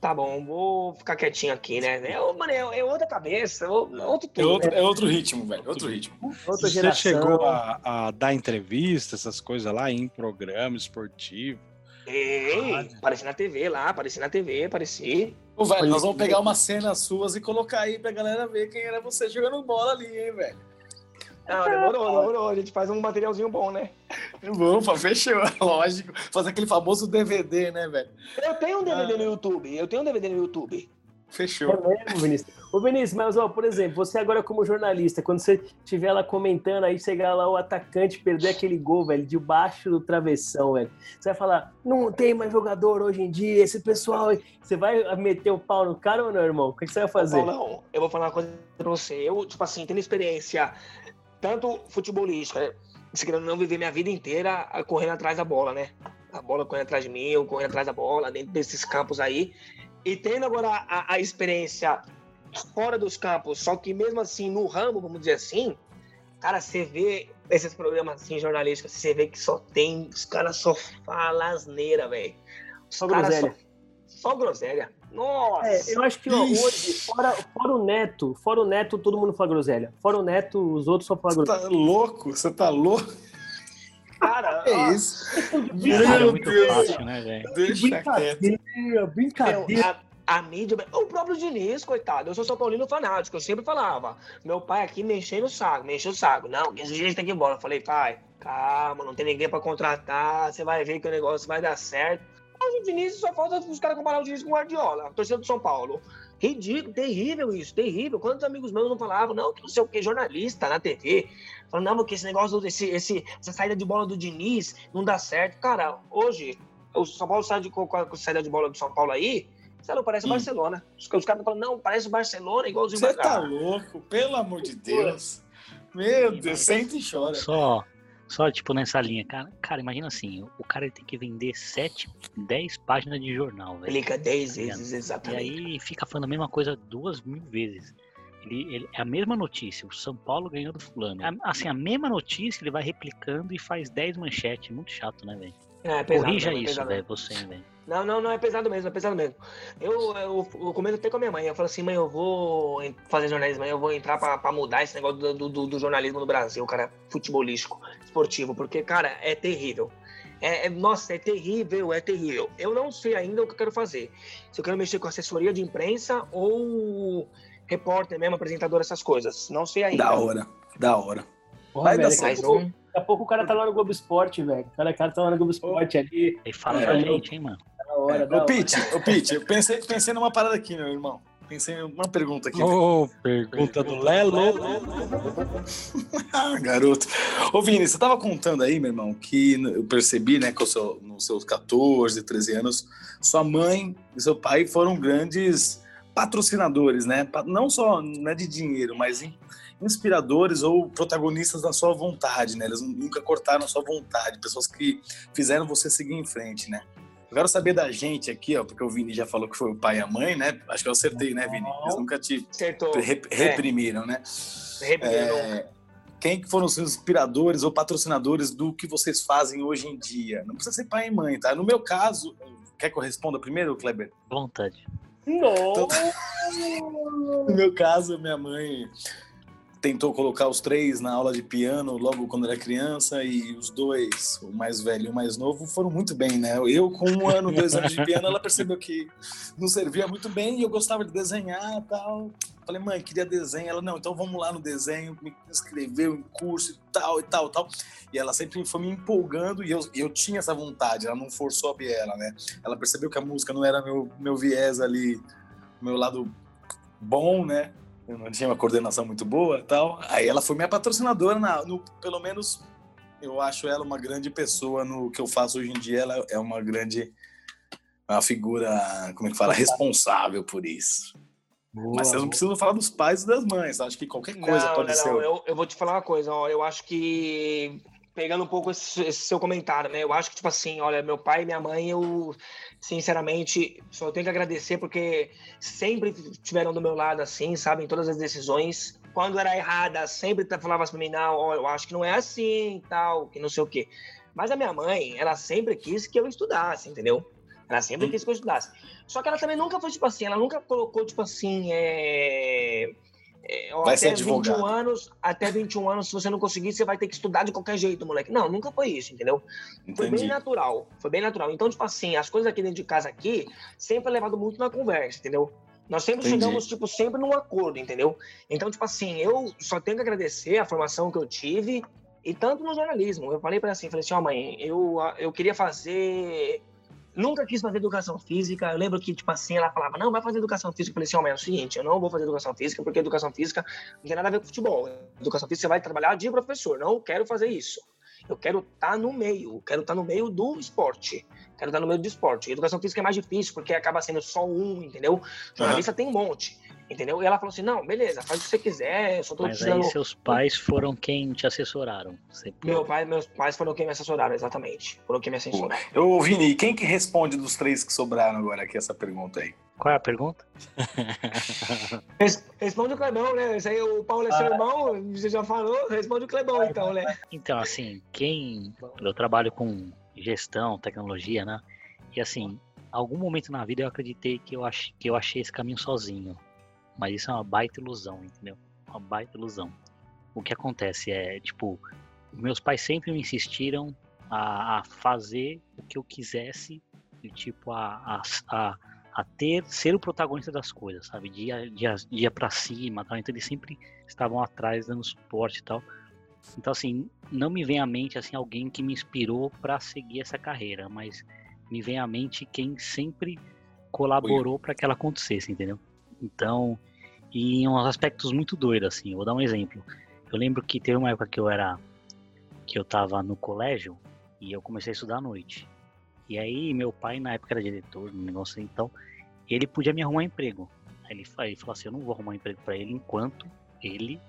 S5: tá bom, vou ficar quietinho aqui, né? É, mano, é, é outra cabeça, é outro
S2: É outro, é outro ritmo, velho. Outro ritmo.
S3: Outra
S1: Você
S3: geração.
S1: chegou a, a dar entrevista, essas coisas lá em programa esportivo.
S5: Ei, apareci na TV lá, apareci na TV, apareci.
S2: Ô, velho,
S3: Olha
S2: nós vamos pegar umas cenas suas e colocar aí pra galera ver quem era você jogando bola ali, hein, velho.
S5: Não, demorou, demorou. A gente faz um materialzinho bom, né?
S2: Pô, fechou, lógico. Fazer aquele famoso DVD, né, velho?
S5: Eu tenho um DVD
S2: Ah.
S5: no YouTube, eu tenho um DVD no YouTube.
S2: Fechou.
S3: É mesmo, Vinícius. Ô, Vinícius, mas, ó, por exemplo, você agora como jornalista, quando você estiver lá comentando, aí chegar lá o atacante perder aquele gol, velho, debaixo do travessão, velho. Você vai falar, não tem mais jogador hoje em dia, esse pessoal... aí." Você vai meter o pau no cara ou não, irmão? O que que você vai fazer?
S5: Paulão, eu vou falar uma coisa pra você. Eu, tipo assim, tendo experiência tanto futebolística, né? Se querendo não viver minha vida inteira correndo atrás da bola, né? A bola correndo atrás de mim, eu correndo atrás da bola, dentro desses campos aí. E tendo agora a, a experiência fora dos campos, só que mesmo assim, no ramo, vamos dizer assim, cara, você vê esses programas assim, jornalísticos, você vê que só tem, os caras só falam asneira, velho.
S3: Só groselha.
S5: Só, só groselha. Nossa!
S3: É, eu acho que ó, hoje, fora, fora o Neto, fora o Neto, todo mundo fala groselha. Fora o Neto, os outros só falam
S2: Você
S3: groselha.
S2: tá louco? Você tá louco?
S5: Cara,
S2: É
S5: ó,
S2: isso.
S4: Cara, é
S2: Meu
S4: muito
S2: Deus.
S4: fácil, né, velho?
S2: Deixa.
S3: Brincadeira, brincadeira.
S5: A, a mídia. O próprio Diniz, coitado. Eu sou São Paulino fanático. Eu sempre falava. Meu pai aqui me enchendo o saco, me encheu o saco. Não, que esse gente tem que ir embora. Eu falei, pai, calma, não tem ninguém pra contratar. Você vai ver que o negócio vai dar certo. Mas o Diniz só falta os caras comparar o Diniz com o Guardiola, a torcida do São Paulo. Ridículo, terrível isso, terrível. Quantos amigos meus não falavam, não, que não sei o que, jornalista na TV. Falando, não, porque esse negócio, esse, esse, essa saída de bola do Diniz não dá certo. Cara, hoje, o São Paulo sai de, com a com a saída de bola do São Paulo aí, você não parece
S2: Hum.
S5: Barcelona. Os, os caras falam, não, parece o Barcelona, igualzinho
S2: Você tá louco, pelo amor de Deus. Meu Deus, sente e chora.
S4: Só, só tipo nessa linha, cara. Cara, imagina assim, o cara ele tem que vender 7, 10 páginas de jornal, velho.
S5: Clica 10
S4: Tá
S5: vezes,
S4: E
S5: exatamente.
S4: aí fica falando a mesma coisa duas mil vezes. Ele, ele- é a mesma notícia, o São Paulo ganhou do fulano. Assim, a mesma notícia ele vai replicando e faz 10 manchetes. Muito chato, né, velho?
S5: É, pesado,
S4: Corrija
S5: é
S4: isso,
S5: pesado.
S4: velho, você, velho.
S5: Não, não, não, é pesado mesmo, é pesado mesmo. Eu, eu, eu comento até com a minha mãe. Eu falo assim, mãe, eu vou fazer jornalismo, eu vou entrar pra, pra mudar esse negócio do, do, do jornalismo no Brasil, cara, futebolístico, esportivo, porque, cara, é terrível. É, é- nossa, é terrível, é terrível. Eu não sei ainda o que eu quero fazer. Se eu quero mexer com assessoria de imprensa ou repórter mesmo, apresentador, essas coisas. Não sei ainda.
S2: Da hora, da hora.
S3: Porra,
S2: Vai dar
S3: velho,
S2: certo.
S3: Daqui, a pouco, o cara tá lá no Globo Esporte, velho. O cara, o cara tá lá no Globo Esporte ali,
S4: Aí fala
S2: É,
S4: pra gente, hein, mano.
S3: da hora, da
S2: Ô. Pete, ô, Pete, eu pensei, pensei numa parada aqui, meu irmão. Pensei em uma pergunta aqui.
S1: Ô, pergunta do Lelo.
S2: Ah, garoto. Ô, Vini, você tava contando aí, meu irmão, que eu percebi, né, que o seu- nos seus 14, 13 anos, sua mãe e seu pai foram grandes patrocinadores, né? Não só né, de dinheiro, mas in- inspiradores ou protagonistas da sua vontade, né? Eles nunca cortaram a sua vontade, pessoas que fizeram você seguir em frente, né? Eu quero saber da gente aqui, ó, porque o Vini já falou que foi o pai e a mãe, né? Acho que eu acertei, né, Vini? Eles nunca te
S5: Acertou.
S2: re- reprimiram, né?
S5: Reprimiram.
S2: É, quem que foram os inspiradores ou patrocinadores do que vocês fazem hoje em dia? Não precisa ser pai e mãe, tá? No meu caso, quer que eu responda primeiro, Kleber?
S4: Vontade.
S3: Nossa!
S2: No meu caso, minha mãe tentou colocar os três na aula de piano logo quando era criança e os dois, o mais velho e o mais novo, foram muito bem, né? Eu com um ano, dois anos de piano, ela percebeu que não servia muito bem e eu gostava de desenhar e tal. Falei, mãe, queria desenho. Ela, não, então vamos lá no desenho, me inscreveu em curso e tal e tal e tal. E ela sempre foi me empolgando e eu, eu tinha essa vontade, ela não forçou a biela, né? Ela percebeu que a música não era meu, meu viés ali, meu lado bom, né? Eu não tinha uma coordenação muito boa e tal. Aí ela foi minha patrocinadora, na, no, pelo menos eu acho ela uma grande pessoa no que eu faço hoje em dia. Ela é uma grande, uma figura, como é que fala, responsável por isso.
S3: Boa,
S2: Mas vocês não precisam falar dos pais e das mães. Acho que qualquer coisa
S5: não,
S2: pode
S5: não,
S2: ser.
S5: não. Eu, eu vou te falar uma coisa, ó. Eu acho que. Pegando um pouco esse, esse seu comentário, né? Eu acho que, tipo assim, olha, meu pai e minha mãe, eu, sinceramente, só tenho que agradecer porque sempre estiveram do meu lado, assim, sabe? Em todas as decisões. Quando era errada, sempre falava pra mim, não, ó, eu acho que não é assim, tal, que não sei o quê. Mas a minha mãe, ela sempre quis que eu estudasse, entendeu? Ela sempre
S2: Hum.
S5: quis que eu estudasse. Só que ela também nunca foi, tipo assim, ela nunca colocou, tipo assim, é... é,
S2: Vai ser
S5: até 21
S2: advogado.
S5: anos, até 21 anos, se você não conseguir, você vai ter que estudar de qualquer jeito, moleque. Não, nunca foi isso, entendeu? Foi bem
S2: Entendi.
S5: natural. Foi bem natural. Então, tipo assim, as coisas aqui dentro de casa aqui sempre é levado muito na conversa, entendeu? Nós sempre
S2: Entendi.
S5: chegamos, tipo, sempre num acordo, entendeu? Então, tipo assim, eu só tenho que agradecer a formação que eu tive e tanto no jornalismo. Eu falei pra ela assim, falei assim, ó mãe, eu, eu queria fazer... Nunca quis fazer educação física. Eu lembro que, tipo assim, ela falava, não, vai fazer educação física. Eu falei assim, ó mãe, é o seguinte, eu não vou fazer educação física porque educação física não tem nada a ver com futebol. Educação física você vai trabalhar de professor. Não quero fazer isso. Eu quero estar no meio, quero estar no meio do esporte. Quero estar no meio do esporte. Educação física é mais difícil, porque acaba sendo só um, entendeu? Jornalista tem um monte, entendeu? E ela falou assim: não, beleza, faz o que você quiser, eu só tô
S4: Mas
S5: te
S4: aí seus pais foram quem te assessoraram. Você...
S5: Meu pai, meus pais foram quem me assessoraram, exatamente. Foram quem me assessoraram.
S2: Ô, Vini, quem que responde dos três que sobraram agora aqui essa pergunta aí?
S4: Qual é a pergunta?
S5: Res- Responde o Clebão, né? Esse aí, o Paulo é seu irmão, você já falou, responde o Clebão, então, né?
S4: Então, assim, quem. Eu trabalho com gestão, tecnologia, né? E assim, algum momento na vida eu acreditei que eu, ach... que eu achei esse caminho sozinho. Mas isso é uma baita ilusão, entendeu? Uma baita ilusão. O que acontece é, tipo, meus pais sempre me insistiram a, a fazer o que eu quisesse, de tipo, a, a, a, a ter, ser o protagonista das coisas, sabe? De ir pra cima tal. Então eles sempre estavam atrás, dando suporte e tal. Então, assim, não me vem à mente assim alguém que me inspirou para seguir essa carreira, mas me vem à mente quem sempre colaborou para que ela acontecesse, entendeu? Então, e em uns aspectos muito doidos, assim, vou dar um exemplo. Eu lembro que teve uma época que eu era que eu tava no colégio e eu comecei a estudar à noite. E aí meu pai na época era diretor, um negócio assim, então ele podia me arrumar emprego. Aí ele, fa- ele falou assim, eu não vou arrumar emprego para ele enquanto ele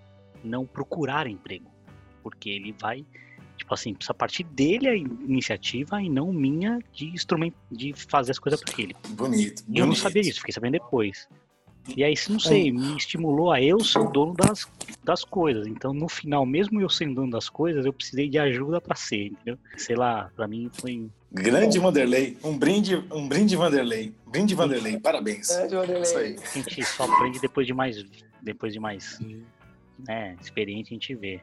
S4: não procurar emprego, porque ele vai tipo assim, precisa partir dele a iniciativa e não minha de instrumento de fazer as coisas para ele.
S2: Bonito.
S4: E eu não
S2: bonito.
S4: sabia disso, fiquei sabendo depois. E aí, não sei, me estimulou a eu ser o dono das, das coisas. Então, no final, mesmo eu sendo dono das coisas, eu precisei de ajuda pra ser, entendeu? Sei lá, pra mim foi.
S2: Grande Vanderlei. Um brinde, um brinde Vanderlei. Brinde Vanderlei. Parabéns.
S5: É, Vanderlei.
S2: Isso aí.
S4: A gente só aprende depois de mais. Depois de mais. Né, experiente, a gente vê.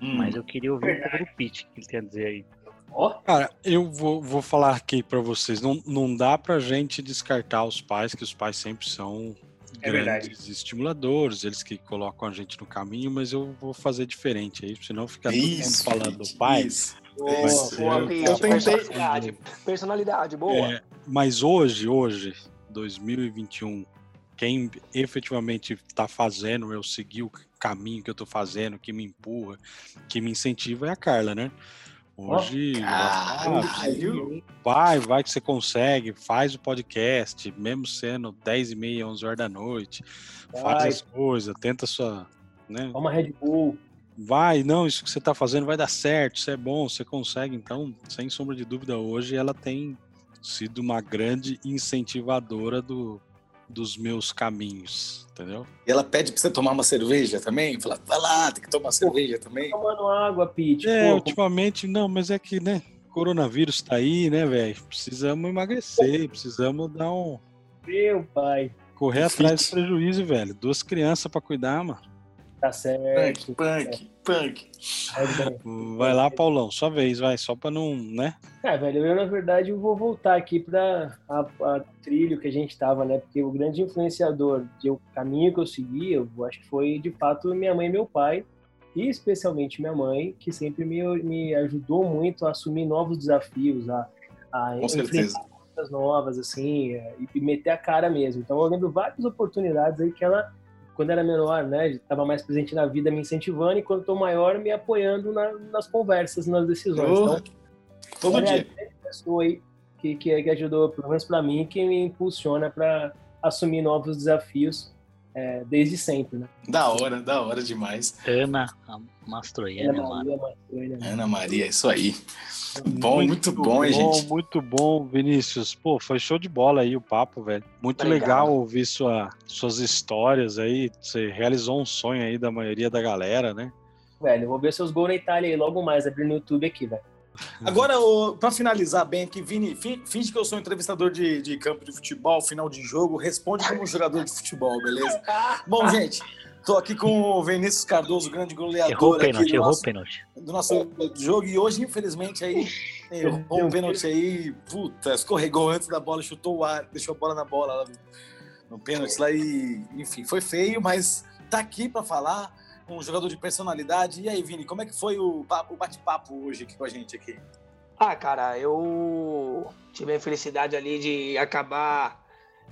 S2: Hum.
S4: Mas eu queria ouvir um pouco do Pete, o que ele tem a dizer aí.
S3: Ó,
S1: Cara, eu vou, vou falar aqui pra vocês. Não, não dá pra gente descartar os pais, que os pais sempre são
S3: É verdade.
S1: grandes estimuladores, eles que colocam a gente no caminho, mas eu vou fazer diferente aí, senão fica todo mundo falando do pai.
S2: isso.
S5: Boa,
S1: Mas
S5: boa,
S1: eu-
S5: Pete.
S2: eu tentei-
S5: Personalidade, personalidade, boa.
S1: É, mas hoje, hoje, 2021, quem efetivamente está fazendo eu seguir o caminho que eu estou fazendo, que me empurra, que me incentiva é a Carla, né? Hoje, ela fala,
S2: Caralho.
S1: vai, vai que você consegue, faz o podcast, mesmo sendo 10 e meia, 11 horas da noite, faz
S3: Vai.
S1: as coisas, tenta sua, né?
S3: toma Red Bull.
S1: Vai, não, isso que você está fazendo vai dar certo, isso é bom, você consegue. Então, sem sombra de dúvida, hoje ela tem sido uma grande incentivadora do, dos meus caminhos, entendeu?
S2: E ela pede pra você tomar uma cerveja também? Fala, vai lá, tem que tomar cerveja também.
S3: Tomando água, Pete.
S1: É,
S3: Pô,
S1: ultimamente, não, mas é que, né, coronavírus tá aí, né, velho? Precisamos emagrecer, precisamos dar um.
S3: meu pai.
S1: correr atrás do prejuízo, velho. Duas crianças pra cuidar, mano.
S3: Tá certo.
S2: Punk, punk, punk.
S3: Vai
S1: lá, Paulão, sua vez, vai, só pra não, né?
S3: É, velho, eu na verdade eu vou voltar aqui para a, a trilho que a gente tava, né? Porque o grande influenciador de o caminho que eu segui, eu acho que foi de fato minha mãe e meu pai, e especialmente minha mãe, que sempre me, me ajudou muito a assumir novos desafios, a, a
S2: Com certeza.
S3: coisas novas, assim, e meter a cara mesmo. Então eu lembro várias oportunidades aí que ela, quando era menor, né, estava mais presente na vida, me incentivando, e quando estou maior, me apoiando na- nas conversas, nas decisões.
S2: Oh,
S3: Então,
S2: Todo
S3: Olha,
S2: dia.
S3: a pessoa aí que, que ajudou, pelo menos para mim, que me impulsiona para assumir novos desafios é, desde sempre, né?
S2: Da hora, da hora demais.
S4: Ana Mastroianni,
S3: Ana Maria, Mastroianni.
S2: Ana Maria, isso aí. Bom, muito, bom,
S1: bom,
S2: hein, gente?
S1: Muito bom, Vinícius. Pô, foi show de bola aí o papo, velho. Muito legal,
S5: Legal.
S1: ouvir sua, suas histórias aí. Você realizou um sonho aí da maioria da galera, né?
S3: Velho, eu vou ver seus gols na Itália aí logo mais, abrir no YouTube aqui, velho.
S2: Agora, ô, pra finalizar bem aqui, Vini, fi- finge que eu sou entrevistador de, de campo de futebol, final de jogo, responde como jogador de futebol, beleza? Bom, gente, tô aqui com o Vinícius Cardoso, grande
S4: Errou o
S2: goleador aqui
S4: pênalti,
S2: do
S4: errou o
S2: nosso,
S4: pênalti.
S2: do nosso jogo. E hoje, infelizmente, aí errou um pênalti aí, puta, escorregou antes da bola, chutou o ar, deixou a bola na bola lá no, no pênalti lá e, enfim, foi feio, mas tá aqui pra falar, um jogador de personalidade. E aí, Vini, como é que foi o, o bate-papo hoje aqui com a gente aqui?
S5: Ah, cara, eu tive a infelicidade ali de acabar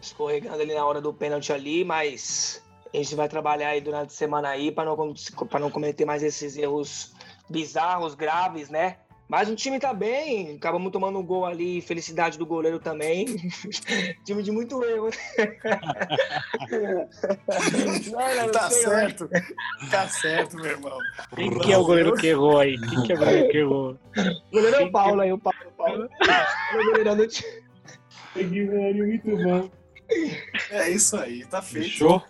S5: escorregando ali na hora do pênalti ali, mas a gente vai trabalhar aí durante a semana aí para não, pra não cometer mais esses erros bizarros, graves, né? Mas o time tá bem, acabamos tomando um gol ali, felicidade do goleiro também. time de muito erro. Não, não,
S2: Tá
S5: sei,
S2: certo, tá certo, meu irmão.
S4: Quem que é o goleiro que errou aí? Quem que é o goleiro que errou?
S5: O goleiro é o Paulo aí, o Paulo. O Paulo. É o goleirão do time.
S3: Muito bom.
S2: É isso aí, tá feito.
S1: Fechou?